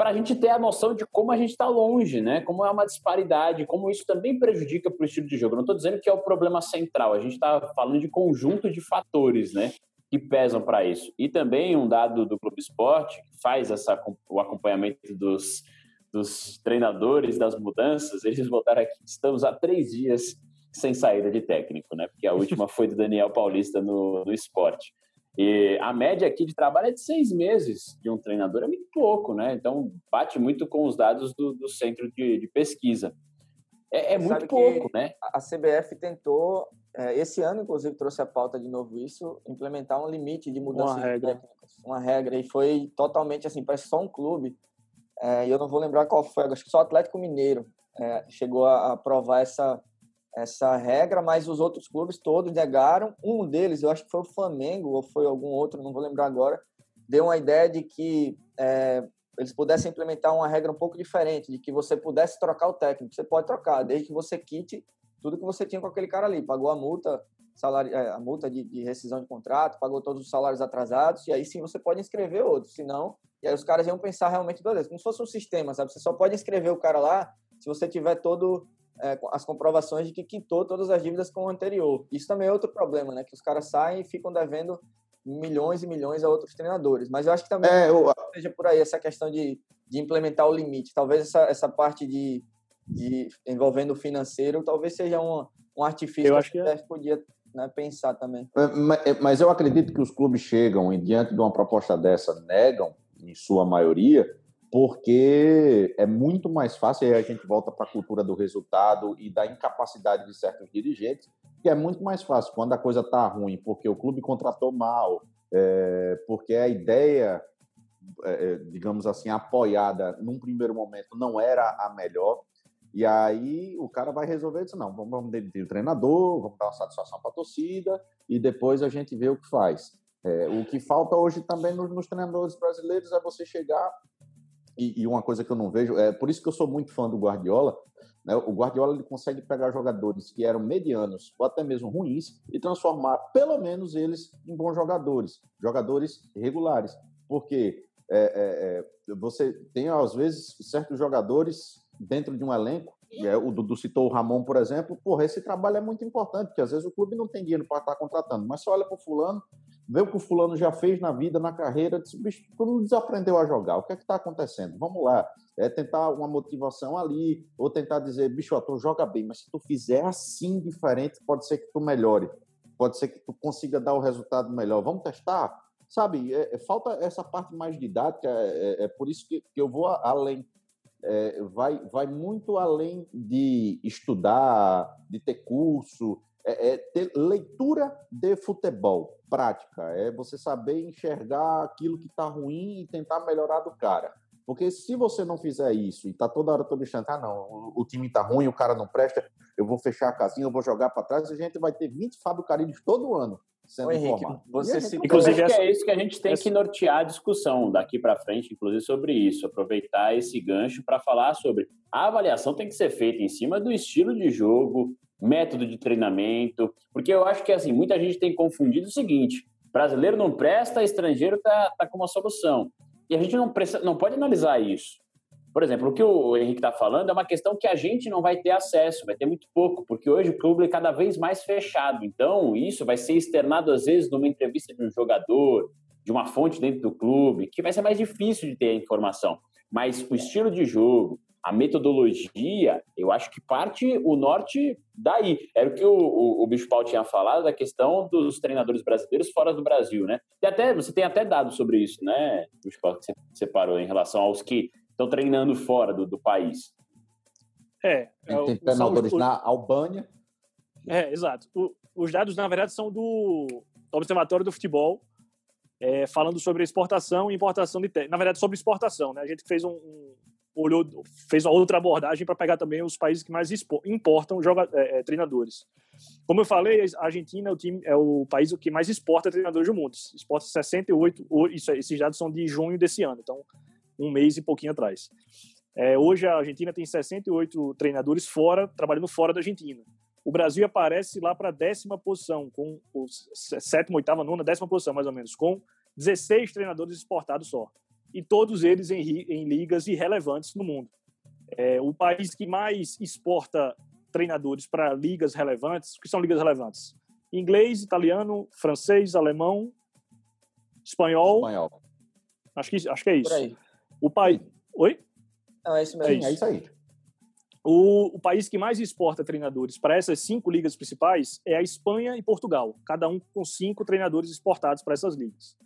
Para a gente ter a noção de como a gente está longe, né? Como é uma disparidade, como isso também prejudica para o estilo de jogo. não estou dizendo que é o problema central, a gente está falando de conjunto de fatores, né? Que pesam para isso. E também um dado do Clube Esporte, que faz essa, o acompanhamento dos, dos treinadores, das mudanças, eles botaram aqui: estamos há três dias sem saída de técnico, né? Porque a última foi do Daniel Paulista no, no esporte. E a média aqui de trabalho é de seis meses de um treinador, é muito pouco, né? Então, bate muito com os dados do, do centro de, de pesquisa. É, é muito pouco, né? A CBF tentou, é, esse ano, inclusive, trouxe a pauta de novo isso, implementar um limite de mudança uma regra. de técnicos. Uma regra, e foi totalmente assim, parece só um clube. É, e eu não vou lembrar qual foi, acho que só o Atlético Mineiro é, chegou a aprovar essa, essa regra, mas os outros clubes todos negaram. Um deles, eu acho que foi o Flamengo, ou foi algum outro, não vou lembrar agora, deu uma ideia de que é, eles pudessem implementar uma regra um pouco diferente, de que você pudesse trocar o técnico. Você pode trocar, desde que você quite tudo que você tinha com aquele cara ali. Pagou a multa, salário, é, a multa de, de, rescisão de contrato, pagou todos os salários atrasados, e aí sim você pode inscrever outro. Senão, e aí os caras iam pensar realmente, beleza, como se fosse um sistema, sabe? Você só pode inscrever o cara lá se você tiver todo é, as comprovações de que quitou todas as dívidas com o anterior. Isso também é outro problema, né? Que os caras saem e ficam devendo milhões e milhões a outros treinadores. Mas eu acho que também é, eu... seja por aí essa questão de, de implementar o limite. Talvez essa, essa parte de, de envolvendo o financeiro, talvez seja um, um artifício eu acho que, que podia né, pensar também. É, é, mas eu acredito que os clubes chegam e diante de uma proposta dessa negam, em sua maioria, porque é muito mais fácil, e a gente volta para a cultura do resultado e da incapacidade de certos dirigentes, que é muito mais fácil quando a coisa está ruim, porque o clube contratou mal, é, porque a ideia, é, é, digamos assim, apoiada num primeiro momento não era a melhor, e aí o cara vai resolver isso, não, vamos, vamos demitir o treinador, vamos dar uma satisfação para a torcida, e depois a gente vê o que faz. É, o que falta hoje também nos, nos treinadores brasileiros é você chegar e, e, uma coisa que eu não vejo, é por isso que eu sou muito fã do Guardiola. Né? O Guardiola ele consegue pegar jogadores que eram medianos ou até mesmo ruins e transformar pelo menos eles em bons jogadores, jogadores regulares. Porque é, é, é, você tem às vezes certos jogadores dentro de um elenco é, o Dudu citou o Ramon, por exemplo, porra, esse trabalho é muito importante, porque às vezes o clube não tem dinheiro para estar contratando, mas você olha para o fulano, vê o que o fulano já fez na vida, na carreira, diz, bicho, tu não desaprendeu a jogar, o que é que está acontecendo? Vamos lá, é tentar uma motivação ali, ou tentar dizer, bicho, tu joga bem, mas se tu fizer assim diferente, pode ser que tu melhore, pode ser que tu consiga dar o resultado melhor, vamos testar? Sabe, é, é, falta essa parte mais didática, é, é, é por isso que, que eu vou além é, vai, vai muito além de estudar, de ter curso, é, é, ter leitura de futebol prática, é você saber enxergar aquilo que está ruim e tentar melhorar do cara. Porque se você não fizer isso e tá toda hora todo instante, ah, não, o, o time tá ruim, o cara não presta, eu vou fechar a casinha, eu vou jogar para trás, a gente vai ter 20 Fábio Carilhos todo ano sendo Henrique, Você se... Inclusive, acho que é isso que a gente tem que nortear a discussão daqui para frente, inclusive sobre isso, aproveitar esse gancho para falar sobre a avaliação tem que ser feita em cima do estilo de jogo, método de treinamento, porque eu acho que assim muita gente tem confundido o seguinte: brasileiro não presta, estrangeiro tá, tá com uma solução. E a gente não, precisa, não pode analisar isso. por exemplo, o que o Henrique está falando é uma questão que a gente não vai ter acesso, vai ter muito pouco, porque hoje o clube é cada vez mais fechado. Então, isso vai ser externado, às vezes, numa entrevista de um jogador, de uma fonte dentro do clube, que vai ser mais difícil de ter a informação. Mas o estilo de jogo, a metodologia, eu acho que parte o norte daí. Era o que o, o, o tinha falado, da questão dos treinadores brasileiros fora do Brasil, né? E até, você tem até dados sobre isso, né, Bicho Paulo, que você separou em relação aos que estão treinando fora do, do país. É. é tem treinadores na Albânia. É, exato. O, os dados, na verdade, são do Observatório do Futebol, é, falando sobre exportação e importação de Na verdade, sobre exportação, né? A gente fez um, um olhou, fez uma outra abordagem para pegar também os países que mais importam joga, é, é, treinadores. Como eu falei, a Argentina é o, time, é o país que mais exporta treinadores do mundo. Exporta 68, isso, esses dados são de junho desse ano, então um mês e pouquinho atrás. É, hoje a Argentina tem 68 treinadores fora, trabalhando fora da Argentina. O Brasil aparece lá para a décima posição, com o sétima, oitava, nona, décima posição, mais ou menos, com 16 treinadores exportados só. E todos eles em, em ligas irrelevantes no mundo. É, o país que mais exporta treinadores para ligas relevantes, o que são ligas relevantes? Inglês, italiano, francês, alemão, espanhol. Espanhol. Acho que, acho que é isso. O país. Oi? Não, é isso mesmo. É isso, é isso aí. O, o, país que mais exporta treinadores para essas cinco ligas principais é a Espanha e Portugal, cada um com cinco treinadores exportados para essas ligas.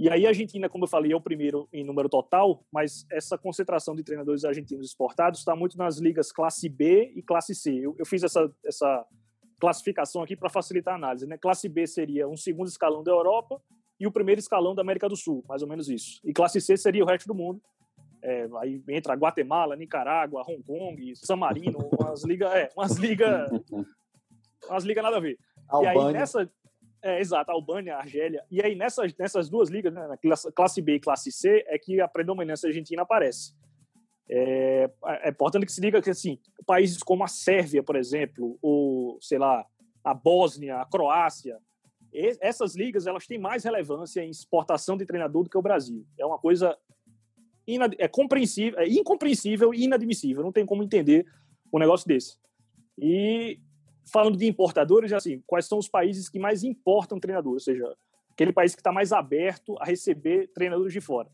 E aí a Argentina, como eu falei, é o primeiro em número total, mas essa concentração de treinadores argentinos exportados está muito nas ligas classe B e classe C. Eu, eu fiz essa, essa classificação aqui para facilitar a análise. Né? Classe B seria um segundo escalão da Europa e o primeiro escalão da América do Sul, mais ou menos isso. E classe C seria o resto do mundo. É, aí entra Guatemala, Nicarágua, Hong Kong, San Marino, umas ligas, é, umas ligas, umas ligas nada a ver. Albânia. E aí nessa, é, exato, Albânia, Argélia. E aí nessas, nessas duas ligas, né, classe B e classe C, é que a predominância argentina aparece. É, é importante que se diga que assim, países como a Sérvia, por exemplo, ou sei lá, a Bósnia, a Croácia, essas ligas elas têm mais relevância em exportação de treinador do que o Brasil. É uma coisa é compreensível, é incompreensível e inadmissível. Não tem como entender um negócio desse. E falando de importadores, assim, quais são os países que mais importam treinadores? Ou seja, aquele país que está mais aberto a receber treinadores de fora.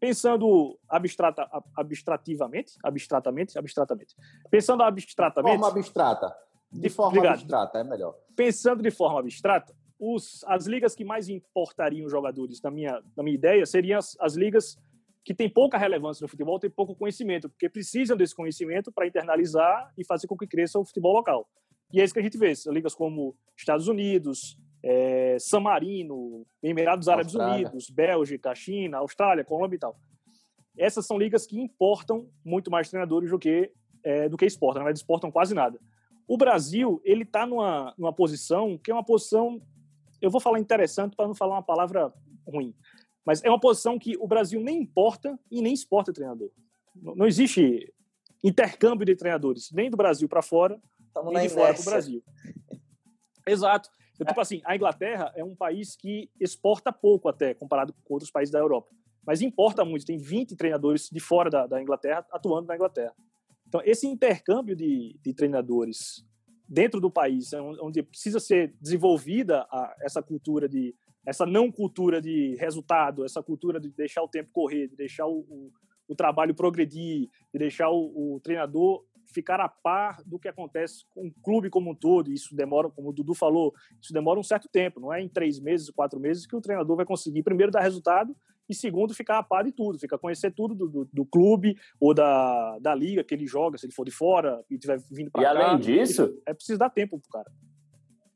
Pensando abstrata, abstrativamente, abstratamente, abstratamente. Pensando abstratamente. De forma abstrata. De forma Obrigado. abstrata, é melhor. Pensando de forma abstrata, os, as ligas que mais importariam jogadores, na minha, na minha ideia, seriam as, as ligas que têm pouca relevância no futebol, têm pouco conhecimento, porque precisam desse conhecimento para internalizar e fazer com que cresça o futebol local. E é isso que a gente vê, ligas como Estados Unidos, é, San Marino, Emirados Árabes. Unidos, Bélgica, China, Austrália, Colômbia e tal. Essas são ligas que importam muito mais treinadores do que, é, do que exportam, na verdade exportam quase nada. O Brasil, ele está numa, numa posição que é uma posição eu vou falar interessante para não falar uma palavra ruim, mas é uma posição que o Brasil nem importa e nem exporta treinador. Não existe intercâmbio de treinadores, nem do Brasil para fora, Estamos nem de fora para o Brasil. Exato. Então, tipo assim, a Inglaterra é um país que exporta pouco até, comparado com outros países da Europa. Mas importa muito. Tem 20 treinadores de fora da, da Inglaterra atuando na Inglaterra. Então, esse intercâmbio de, de treinadores dentro do país, é onde precisa ser desenvolvida a, essa cultura de essa não cultura de resultado, essa cultura de deixar o tempo correr, de deixar o, o, o trabalho progredir, de deixar o, o, treinador ficar a par do que acontece com o clube como um todo. Isso demora, como o Dudu falou, isso demora um certo tempo. Não é em três meses, quatro meses que o treinador vai conseguir primeiro dar resultado e segundo ficar a par de tudo, fica conhecer tudo do, do, do, clube ou da, da liga que ele joga, se ele for de fora e tiver vindo para cá. E além disso, é preciso dar tempo pro cara.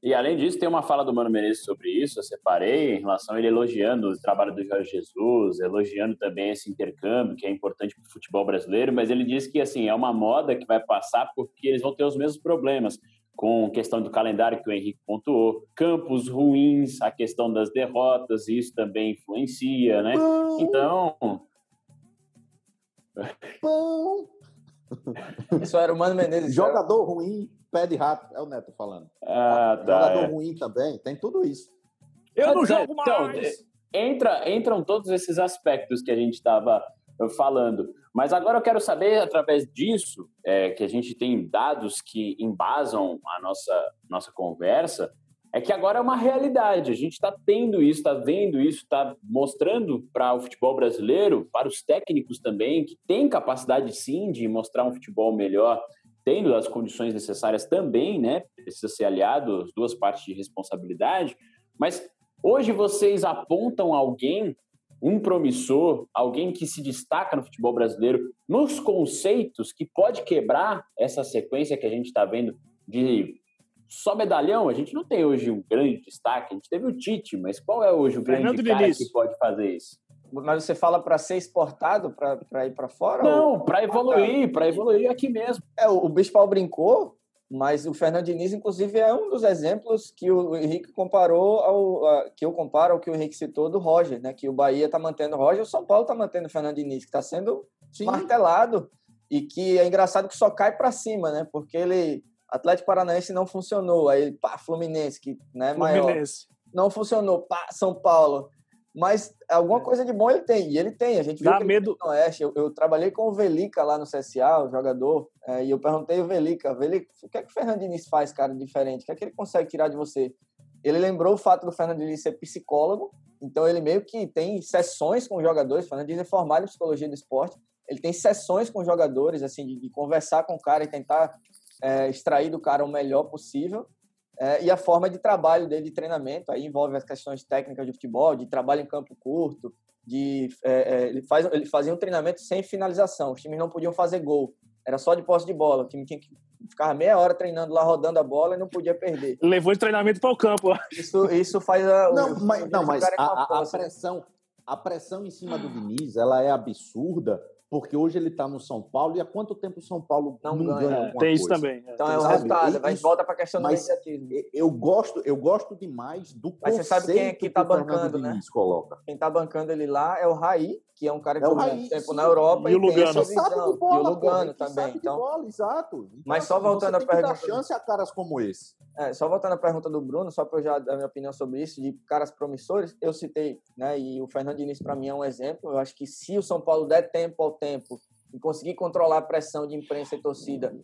E além disso, tem uma fala do Mano Menezes sobre isso, eu separei, em relação a ele elogiando o trabalho do Jorge Jesus, elogiando também esse intercâmbio, que é importante para o futebol brasileiro, mas ele diz que assim é uma moda que vai passar porque eles vão ter os mesmos problemas com questão do calendário que o Henrique pontuou, campos ruins, a questão das derrotas, isso também influencia, né? Pão. Então. Pão. Isso era o Mano Menezes. Jogador ruim, pé de rato, é o Neto falando. Ah, tá, Jogador é. ruim também, tem tudo isso. Eu não jogo então, mais! Entra, entram todos esses aspectos que a gente estava falando. Mas agora eu quero saber, através disso, é, que a gente tem dados que embasam a nossa, nossa conversa, é que agora é uma realidade. A gente está tendo isso, está vendo isso, está mostrando para o futebol brasileiro, para os técnicos também, que tem capacidade sim de mostrar um futebol melhor, tendo as condições necessárias também, né? Precisa ser aliado, as duas partes de responsabilidade. Mas hoje vocês apontam alguém um promissor, alguém que se destaca no futebol brasileiro, nos conceitos que pode quebrar essa sequência que a gente está vendo de só medalhão? A gente não tem hoje um grande destaque. A gente teve o Tite, mas qual é hoje o grande Fernando cara que pode fazer isso? Mas você fala para ser exportado, para ir para fora? Não, para evoluir, para evoluir aqui mesmo. É, o, o Bispal brincou mas o Fernando Diniz, inclusive, é um dos exemplos que o Henrique comparou ao que eu comparo ao que o Henrique citou do Roger, né? Que o Bahia está mantendo o Roger, o São Paulo está mantendo o Fernando Diniz, que está sendo Sim. martelado e que é engraçado que só cai para cima, né? Porque ele Atlético Paranaense não funcionou, aí pá, Fluminense que né, Fluminense. maior não funcionou, pá, São Paulo mas alguma é. coisa de bom ele tem, e ele tem. A gente Dá viu medo. no Oeste. Eu, eu, trabalhei com o Velica lá no CSA, o jogador, é, e eu perguntei ao Velica, Velica, o que é que o Fernando Diniz faz, cara, diferente? O que é que ele consegue tirar de você? Ele lembrou o fato do Fernando Diniz ser psicólogo, então ele meio que tem sessões com jogadores. O Fernando Diniz é formado em psicologia do esporte, ele tem sessões com jogadores, assim, de, de conversar com o cara e tentar é, extrair do cara o melhor possível. É, e a forma de trabalho dele de treinamento, aí envolve as questões técnicas de futebol, de trabalho em campo curto, de é, é, ele, faz, ele fazia um treinamento sem finalização, os times não podiam fazer gol, era só de posse de bola, o time tinha que ficar meia hora treinando lá, rodando a bola e não podia perder. Levou de treinamento para o campo. Isso, isso faz a, não, o, mas, não, mas a, a, a, pressão, a pressão em cima do Diniz, ela é absurda, porque hoje ele está no São Paulo e há quanto tempo o São Paulo não, não ganha? ganha tem isso também. É. Então é o resultado, vai volta para a questão do. Eu gosto, eu gosto demais do Mas você sabe quem é que está bancando, né? Coloca. Quem está bancando ele lá é o Raí, que é um cara que é muito tempo sim. na Europa e, e o Lugano. Visão, bola, e o Lugano pô, também. Então, bola, exato. Então, mas só assim, voltando à pergunta. chance a caras como esse. É, só voltando à pergunta do Bruno, só para eu já dar minha opinião sobre isso, de caras promissores, eu citei, né? E o Fernando Diniz para mim é um exemplo. Eu acho que se o São Paulo der tempo ao tempo e conseguir controlar a pressão de imprensa e torcida,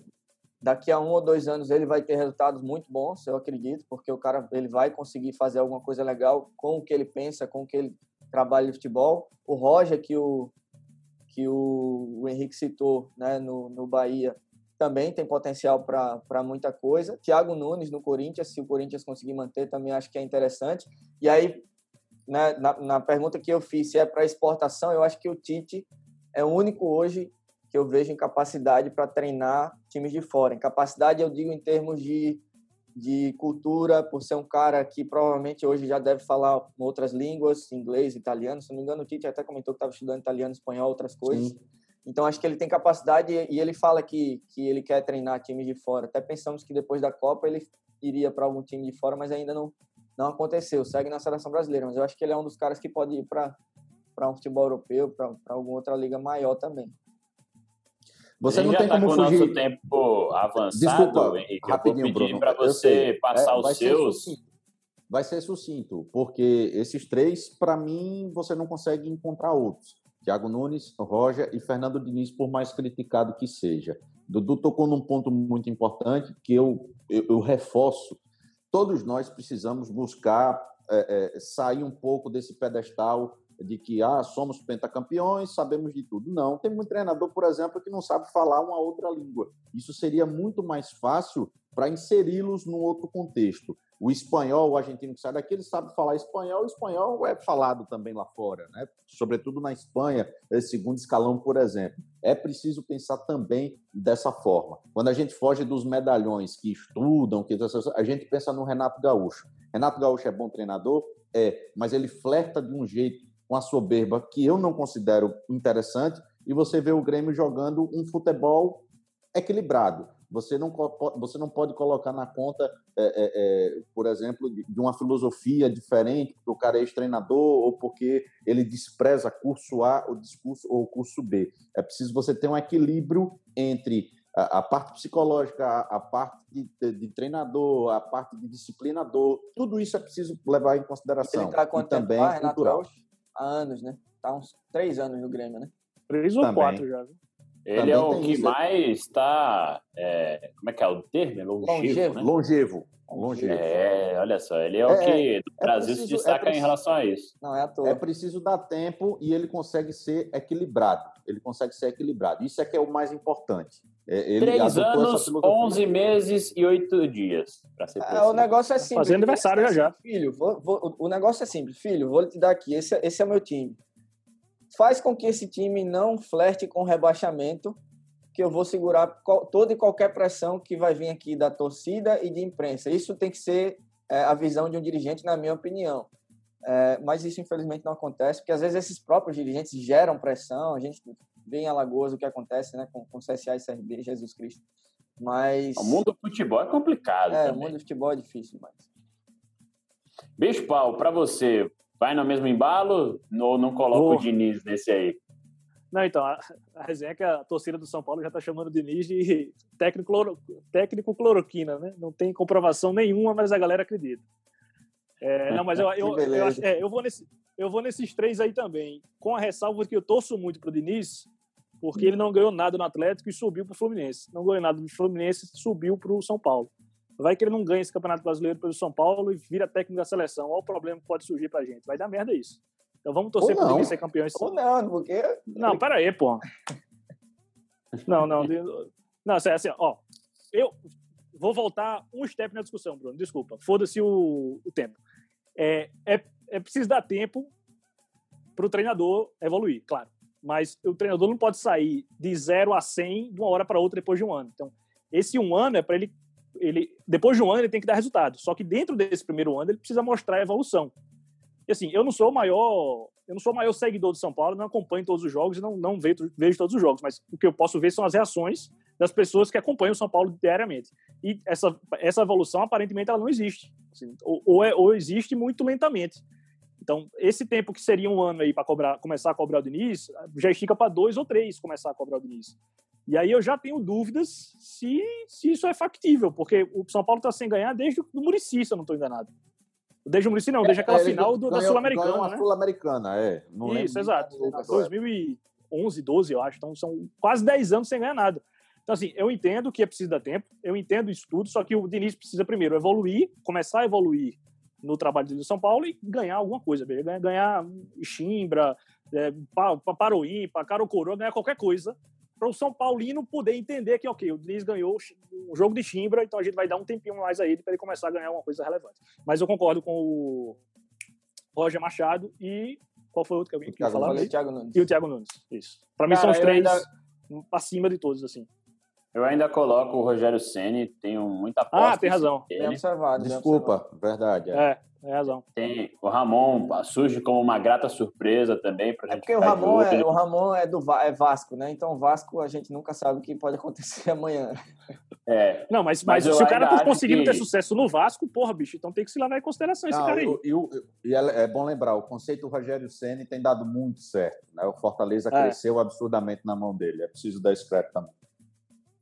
daqui a um ou dois anos ele vai ter resultados muito bons, eu acredito, porque o cara ele vai conseguir fazer alguma coisa legal com o que ele pensa, com o que ele trabalha de futebol. O Roger, que o, que o, o Henrique citou né, no, no Bahia, também tem potencial para muita coisa. Thiago Nunes no Corinthians, se o Corinthians conseguir manter, também acho que é interessante. E aí, né, na, na pergunta que eu fiz, se é para exportação, eu acho que o Tite é o único hoje que eu vejo em capacidade para treinar times de fora. Em capacidade, eu digo em termos de, de cultura, por ser um cara que provavelmente hoje já deve falar outras línguas, inglês, italiano. Se não me engano, o Tite até comentou que estava estudando italiano, espanhol, outras coisas. Sim. Então, acho que ele tem capacidade e ele fala que, que ele quer treinar times de fora. Até pensamos que depois da Copa ele iria para algum time de fora, mas ainda não, não aconteceu. Segue na seleção brasileira, mas eu acho que ele é um dos caras que pode ir para um futebol europeu, para alguma outra liga maior também. Você não tem tá como com fugir. nosso tempo avançado, Desculpa, Henrique. Rapidinho, eu vou pedir para você passar é, os seus. Ser vai ser sucinto, porque esses três, para mim, você não consegue encontrar outros. Thiago Nunes, Roger e Fernando Diniz, por mais criticado que seja. Dudu tocou num ponto muito importante que eu, eu, eu reforço. Todos nós precisamos buscar é, é, sair um pouco desse pedestal de que ah, somos pentacampeões, sabemos de tudo. Não, tem muito treinador, por exemplo, que não sabe falar uma outra língua. Isso seria muito mais fácil para inseri-los num outro contexto. O espanhol, o argentino que sai daqui, ele sabe falar espanhol, o espanhol é falado também lá fora, né? sobretudo na Espanha, segundo escalão, por exemplo. É preciso pensar também dessa forma. Quando a gente foge dos medalhões que estudam, que a gente pensa no Renato Gaúcho. Renato Gaúcho é bom treinador? É, mas ele flerta de um jeito com a soberba que eu não considero interessante, e você vê o Grêmio jogando um futebol equilibrado. Você não, você não pode colocar na conta, é, é, por exemplo, de, uma filosofia diferente, porque o cara é ex-treinador ou porque ele despreza curso A ou, discurso, ou curso B. É preciso você ter um equilíbrio entre a, a parte psicológica, a, a parte de, de, treinador, a parte de disciplinador, tudo isso é preciso levar em consideração. Tá e também cultural. Há anos, né? Tá uns três anos no Grêmio, né? Três ou Também. quatro já. viu? Ele Também é o que isso. mais está. é, como é que é o termo? É longevo, Longevo. né? Longevo. Longevo. É, olha só, ele é o É, que do é Brasil se preciso- é destaca em preciso- relação a isso. Não, é à toa. É preciso dar tempo e ele consegue ser equilibrado. Ele consegue ser equilibrado. Isso é que é o mais importante. É, ele Três anos. 11 meses e 8 dias, para ser É, o negócio é simples. Fazer aniversário já já. Filho, vou- vou- o negócio é simples. Filho, vou te dar aqui. Esse, é- esse é o meu time. Faz com que esse time não flerte com rebaixamento, que eu vou segurar toda e qualquer pressão que vai vir aqui da torcida e de imprensa. Isso tem que ser é, a visão de um dirigente, na minha opinião. É, mas isso, infelizmente, não acontece, porque às vezes esses próprios dirigentes geram pressão. A gente vê em Alagoas o que acontece né, com, com CSA e CRB, Jesus Cristo. Mas. O mundo do futebol é complicado É, o também. mundo do futebol é difícil, mas. Bicho Pau, para você, vai no mesmo embalo ou não coloca Vou. o Diniz nesse aí? Não, então, a, a resenha é que a torcida do São Paulo já está chamando o Diniz de técnico, cloro- técnico cloroquina, né? Não tem comprovação nenhuma, mas a galera acredita. É, não, mas eu, eu, eu, é, eu, vou nesse, eu vou nesses três aí também, com a ressalva que eu torço muito pro Diniz, porque ele não ganhou nada no Atlético e subiu pro Fluminense. Não ganhou nada no Fluminense e subiu pro São Paulo. Vai que ele não ganha esse Campeonato Brasileiro pelo São Paulo e vira técnico da seleção. Olha o problema que pode surgir pra gente. Vai dar merda isso. Então vamos torcer não. Diniz ser campeão esse Ou não, porque. não, pera aí, pô. Não, não. Não, assim, assim, ó. Eu vou voltar um step na discussão, Bruno. Desculpa. Foda-se o, o tempo. É, é, é preciso dar tempo para o treinador evoluir, claro. Mas o treinador não pode sair de 0 a 100 de uma hora para outra depois de um ano. Então, esse um ano é para ele, ele. Depois de um ano, ele tem que dar resultado. Só que dentro desse primeiro ano, ele precisa mostrar a evolução. E assim, eu não sou o maior, eu não sou o maior seguidor do São Paulo, não acompanho todos os jogos e não, não vejo, vejo todos os jogos, mas o que eu posso ver são as reações das pessoas que acompanham o São Paulo diariamente. E essa, essa evolução, aparentemente, ela não existe. Assim, ou, ou, é- ou existe muito lentamente. Então, esse tempo que seria um ano aí para cobrar, começar a cobrar o Diniz, já estica para dois ou três começar a cobrar o Diniz. E aí eu já tenho dúvidas se, se isso é factível, porque o São Paulo está sem ganhar desde o do Muricy, se eu não estou enganado. Desde o Muricy não, desde aquela É, final do- da ganhou- ganhou Sul-Americana, né? Sul-Americana, é. Não Isso, exato. quem agora. 2011, 12, eu acho. Então, são quase 10 anos sem ganhar nada. Então, assim, eu entendo que é preciso dar tempo, eu entendo isso tudo, só que o Diniz precisa primeiro evoluir, começar a evoluir no trabalho dele do São Paulo e ganhar alguma coisa. Ganhar, ganhar chimbra, é, pa, pa, paroímpa, caro coroa, ganhar qualquer coisa para o São Paulino poder entender que, ok, o Diniz ganhou um jogo de chimbra, então a gente vai dar um tempinho mais a ele para ele começar a ganhar uma coisa relevante. Mas eu concordo com o Roger Machado e qual foi o outro que eu queria falar? Falei Thiago Nunes. E o Thiago Nunes. Isso. Para mim são os três ainda- acima de todos, assim. Eu ainda coloco o Rogério Ceni, tenho muita Ah, aposta tem em razão. Bem ele. observado. Desculpa, verdade. é. É, tem razão. Tem o Ramon, surge como uma grata surpresa também pra É gente porque o Ramon, é, o Ramon é do é Vasco, né? Então o Vasco a gente nunca sabe o que pode acontecer amanhã. É, Não, mas, Mas mas, eu se o cara tá conseguindo que- ter sucesso no Vasco, porra, bicho, então tem que se levar em consideração esse Não, cara aí. o- E, o- e é é bom lembrar, o conceito do Rogério Ceni tem dado muito certo. Né? O Fortaleza É. cresceu absurdamente na mão dele. É preciso dar esse crédito também.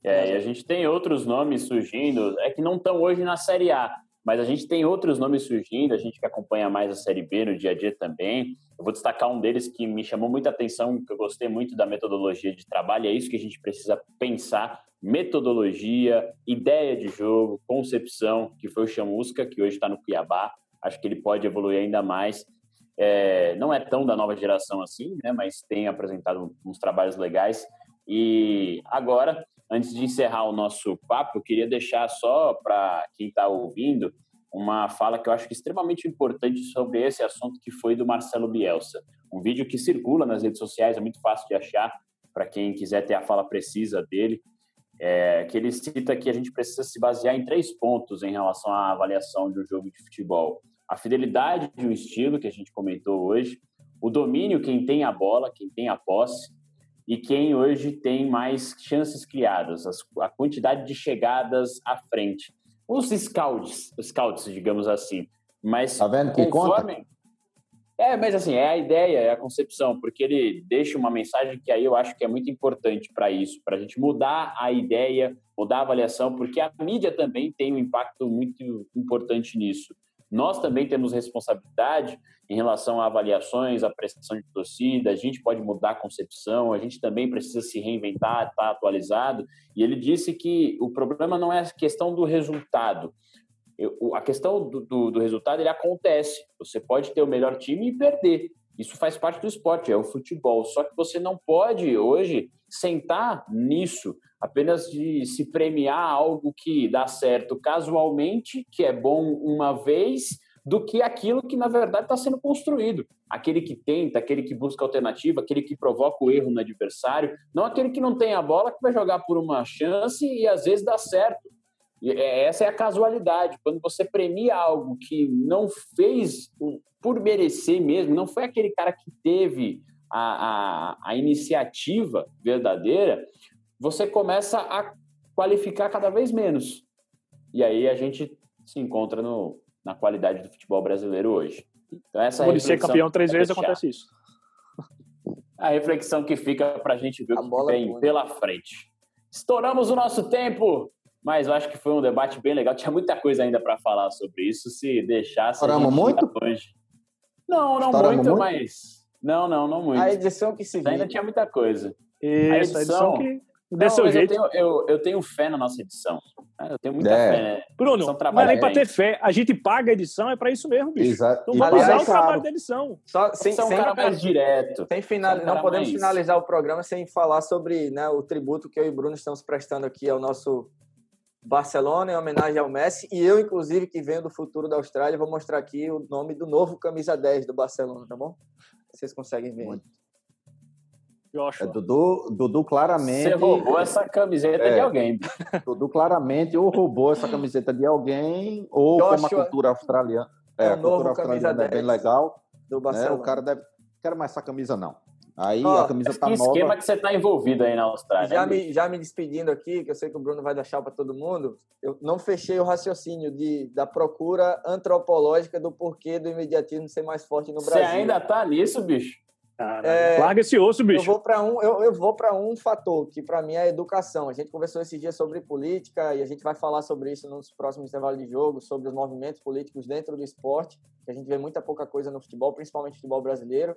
É, e a gente tem outros nomes surgindo, é que não estão hoje na Série A, mas a gente tem outros nomes surgindo, a gente que acompanha mais a Série B no dia a dia também. Eu vou destacar um deles que me chamou muita atenção, que eu gostei muito da metodologia de trabalho, é isso que a gente precisa pensar, metodologia, ideia de jogo, concepção, que foi o Chamusca, que hoje está no Cuiabá, acho que ele pode evoluir ainda mais. É, não é tão da nova geração assim, né, mas tem apresentado uns trabalhos legais. E agora antes de encerrar o nosso papo, eu queria deixar só para quem está ouvindo uma fala que eu acho que é extremamente importante sobre esse assunto que foi do Marcelo Bielsa. Um vídeo que circula nas redes sociais, é muito fácil de achar para quem quiser ter a fala precisa dele, é, que ele cita que a gente precisa se basear em três pontos em relação à avaliação de um jogo de futebol. A fidelidade de um estilo, que a gente comentou hoje, o domínio, quem tem a bola, quem tem a posse, e quem hoje tem mais chances criadas, as, a quantidade de chegadas à frente. Os scouts, scouts, digamos assim. Mas Tá vendo que conforme... É, mas assim, é a ideia, é a concepção, porque ele deixa uma mensagem que aí eu acho que é muito importante para isso, para a gente mudar a ideia, mudar a avaliação, porque a mídia também tem um impacto muito importante nisso. Nós também temos responsabilidade em relação a avaliações, a prestação de torcida, a gente pode mudar a concepção, a gente também precisa se reinventar, estar tá atualizado. E ele disse que o problema não é a questão do resultado. a questão do, do, do resultado ele acontece. Você pode ter o melhor time e perder. Isso faz parte do esporte, é o futebol. Só que você não pode hoje sentar nisso apenas de se premiar algo que dá certo casualmente, que é bom uma vez, do que aquilo que na verdade está sendo construído. Aquele que tenta, aquele que busca alternativa, aquele que provoca o erro no adversário, não aquele que não tem a bola, que vai jogar por uma chance e às vezes dá certo. E é, essa é a casualidade. Quando você premia algo que não fez por merecer mesmo, não foi aquele cara que teve a, a, a iniciativa verdadeira, você começa a qualificar cada vez menos. E aí a gente se encontra no, na qualidade do futebol brasileiro hoje. Então, essa Por ser campeão três vezes acontece isso. A reflexão que fica para a gente ver a o que vem pela frente. Estouramos o nosso tempo, mas eu acho que foi um debate bem legal. Tinha muita coisa ainda para falar sobre isso. Se deixasse. Estouramos muito? Não, não muito, muito, mas. Não, não, não muito. A edição que se Ainda tinha muita coisa. Isso, a edição, a edição que Dê não, seu jeito. Eu tenho, eu, eu tenho, fé na nossa edição. Eu tenho muita é. fé, né? Bruno, não é nem para ter fé. A gente paga a edição, é para isso mesmo, bicho. Exato. Então vamos usar o trabalho da edição. Só, sem, sem, um cara mais direto. Sem final, um não podemos mais... finalizar o programa sem falar sobre né, o tributo que eu e o Bruno estamos prestando aqui ao nosso Barcelona, em homenagem ao Messi. E eu, inclusive, que venho do futuro da Austrália, vou mostrar aqui o nome do novo camisa 10 do Barcelona, tá bom? Vocês conseguem ver. Muito. Joshua. É, Dudu, Dudu claramente. Você roubou essa camiseta é, de alguém. Dudu claramente ou roubou essa camiseta de alguém, ou Joshua, como a cultura australiana. É, é a cultura australiana é bem legal. Do. Né? O cara deve. Quero mais essa camisa, não. Aí oh, a camisa tá que nova. esquema que você tá envolvido aí na Austrália. Já, me, já me despedindo aqui, que eu sei que o Bruno vai deixar para todo mundo, eu não fechei o raciocínio de, da procura antropológica do porquê do imediatismo ser mais forte no Brasil. Você ainda tá nisso, bicho? É, larga esse osso, bicho. Eu vou para um, eu, eu vou para um fator que para mim é a educação. A gente conversou esses dias sobre política e a gente vai falar sobre isso nos próximos intervalos de jogo, sobre os movimentos políticos dentro do esporte. Que a gente vê muita pouca coisa no futebol, principalmente no futebol brasileiro.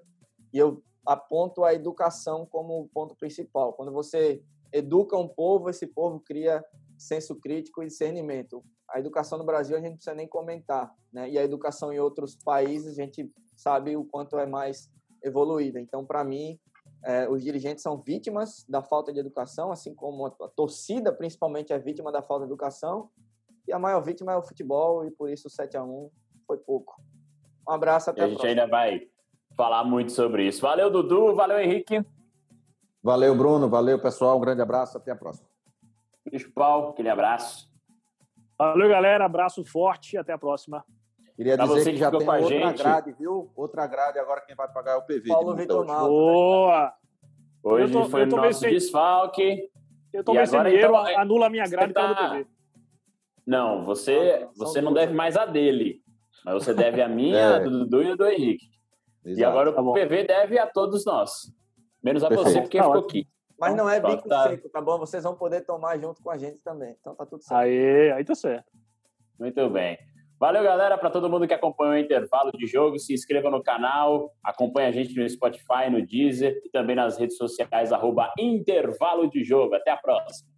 E eu aponto a educação como ponto principal. Quando você educa um povo, esse povo cria senso crítico e discernimento. A educação no Brasil a gente não precisa nem comentar, né? E a educação em outros países a gente sabe o quanto é mais evoluída. Então, para mim, é, os dirigentes são vítimas da falta de educação, assim como a, a, torcida, principalmente, é vítima da falta de educação. E a maior vítima é o futebol, e por isso o 7 a 1 foi pouco. Um abraço, até e a, a gente ainda vai falar muito sobre isso. Valeu, Dudu, valeu, Henrique. Valeu, Bruno, valeu, pessoal. Um grande abraço, até a próxima. Principal, aquele abraço. Valeu, galera. Abraço forte, até a próxima. Queria pra dizer que já tem outra gente. grade, viu? Outra grade, agora quem vai pagar é o PV. Paulo Vitor Malta. Boa! Hoje tô, foi o nosso sem... desfalque. Eu tô sem dinheiro, então, anula a minha grade tá... do PV. Não, você, você não deve mais a dele. Mas você deve a minha, é. do Dudu e do Henrique. Exato. E agora tá o PV deve a todos nós. Menos a Perfeito. você, porque tá ficou aqui. Mas não é bico tá... seco, tá bom? Vocês vão poder tomar junto com a gente também. Então tá tudo certo. Aí, aí tá certo. Muito bem. Valeu, galera, para todo mundo que acompanhou o intervalo de jogo. Se inscreva no canal, acompanhe a gente no Spotify, no Deezer e também nas redes sociais, arroba Intervalo de Jogo. Até a próxima.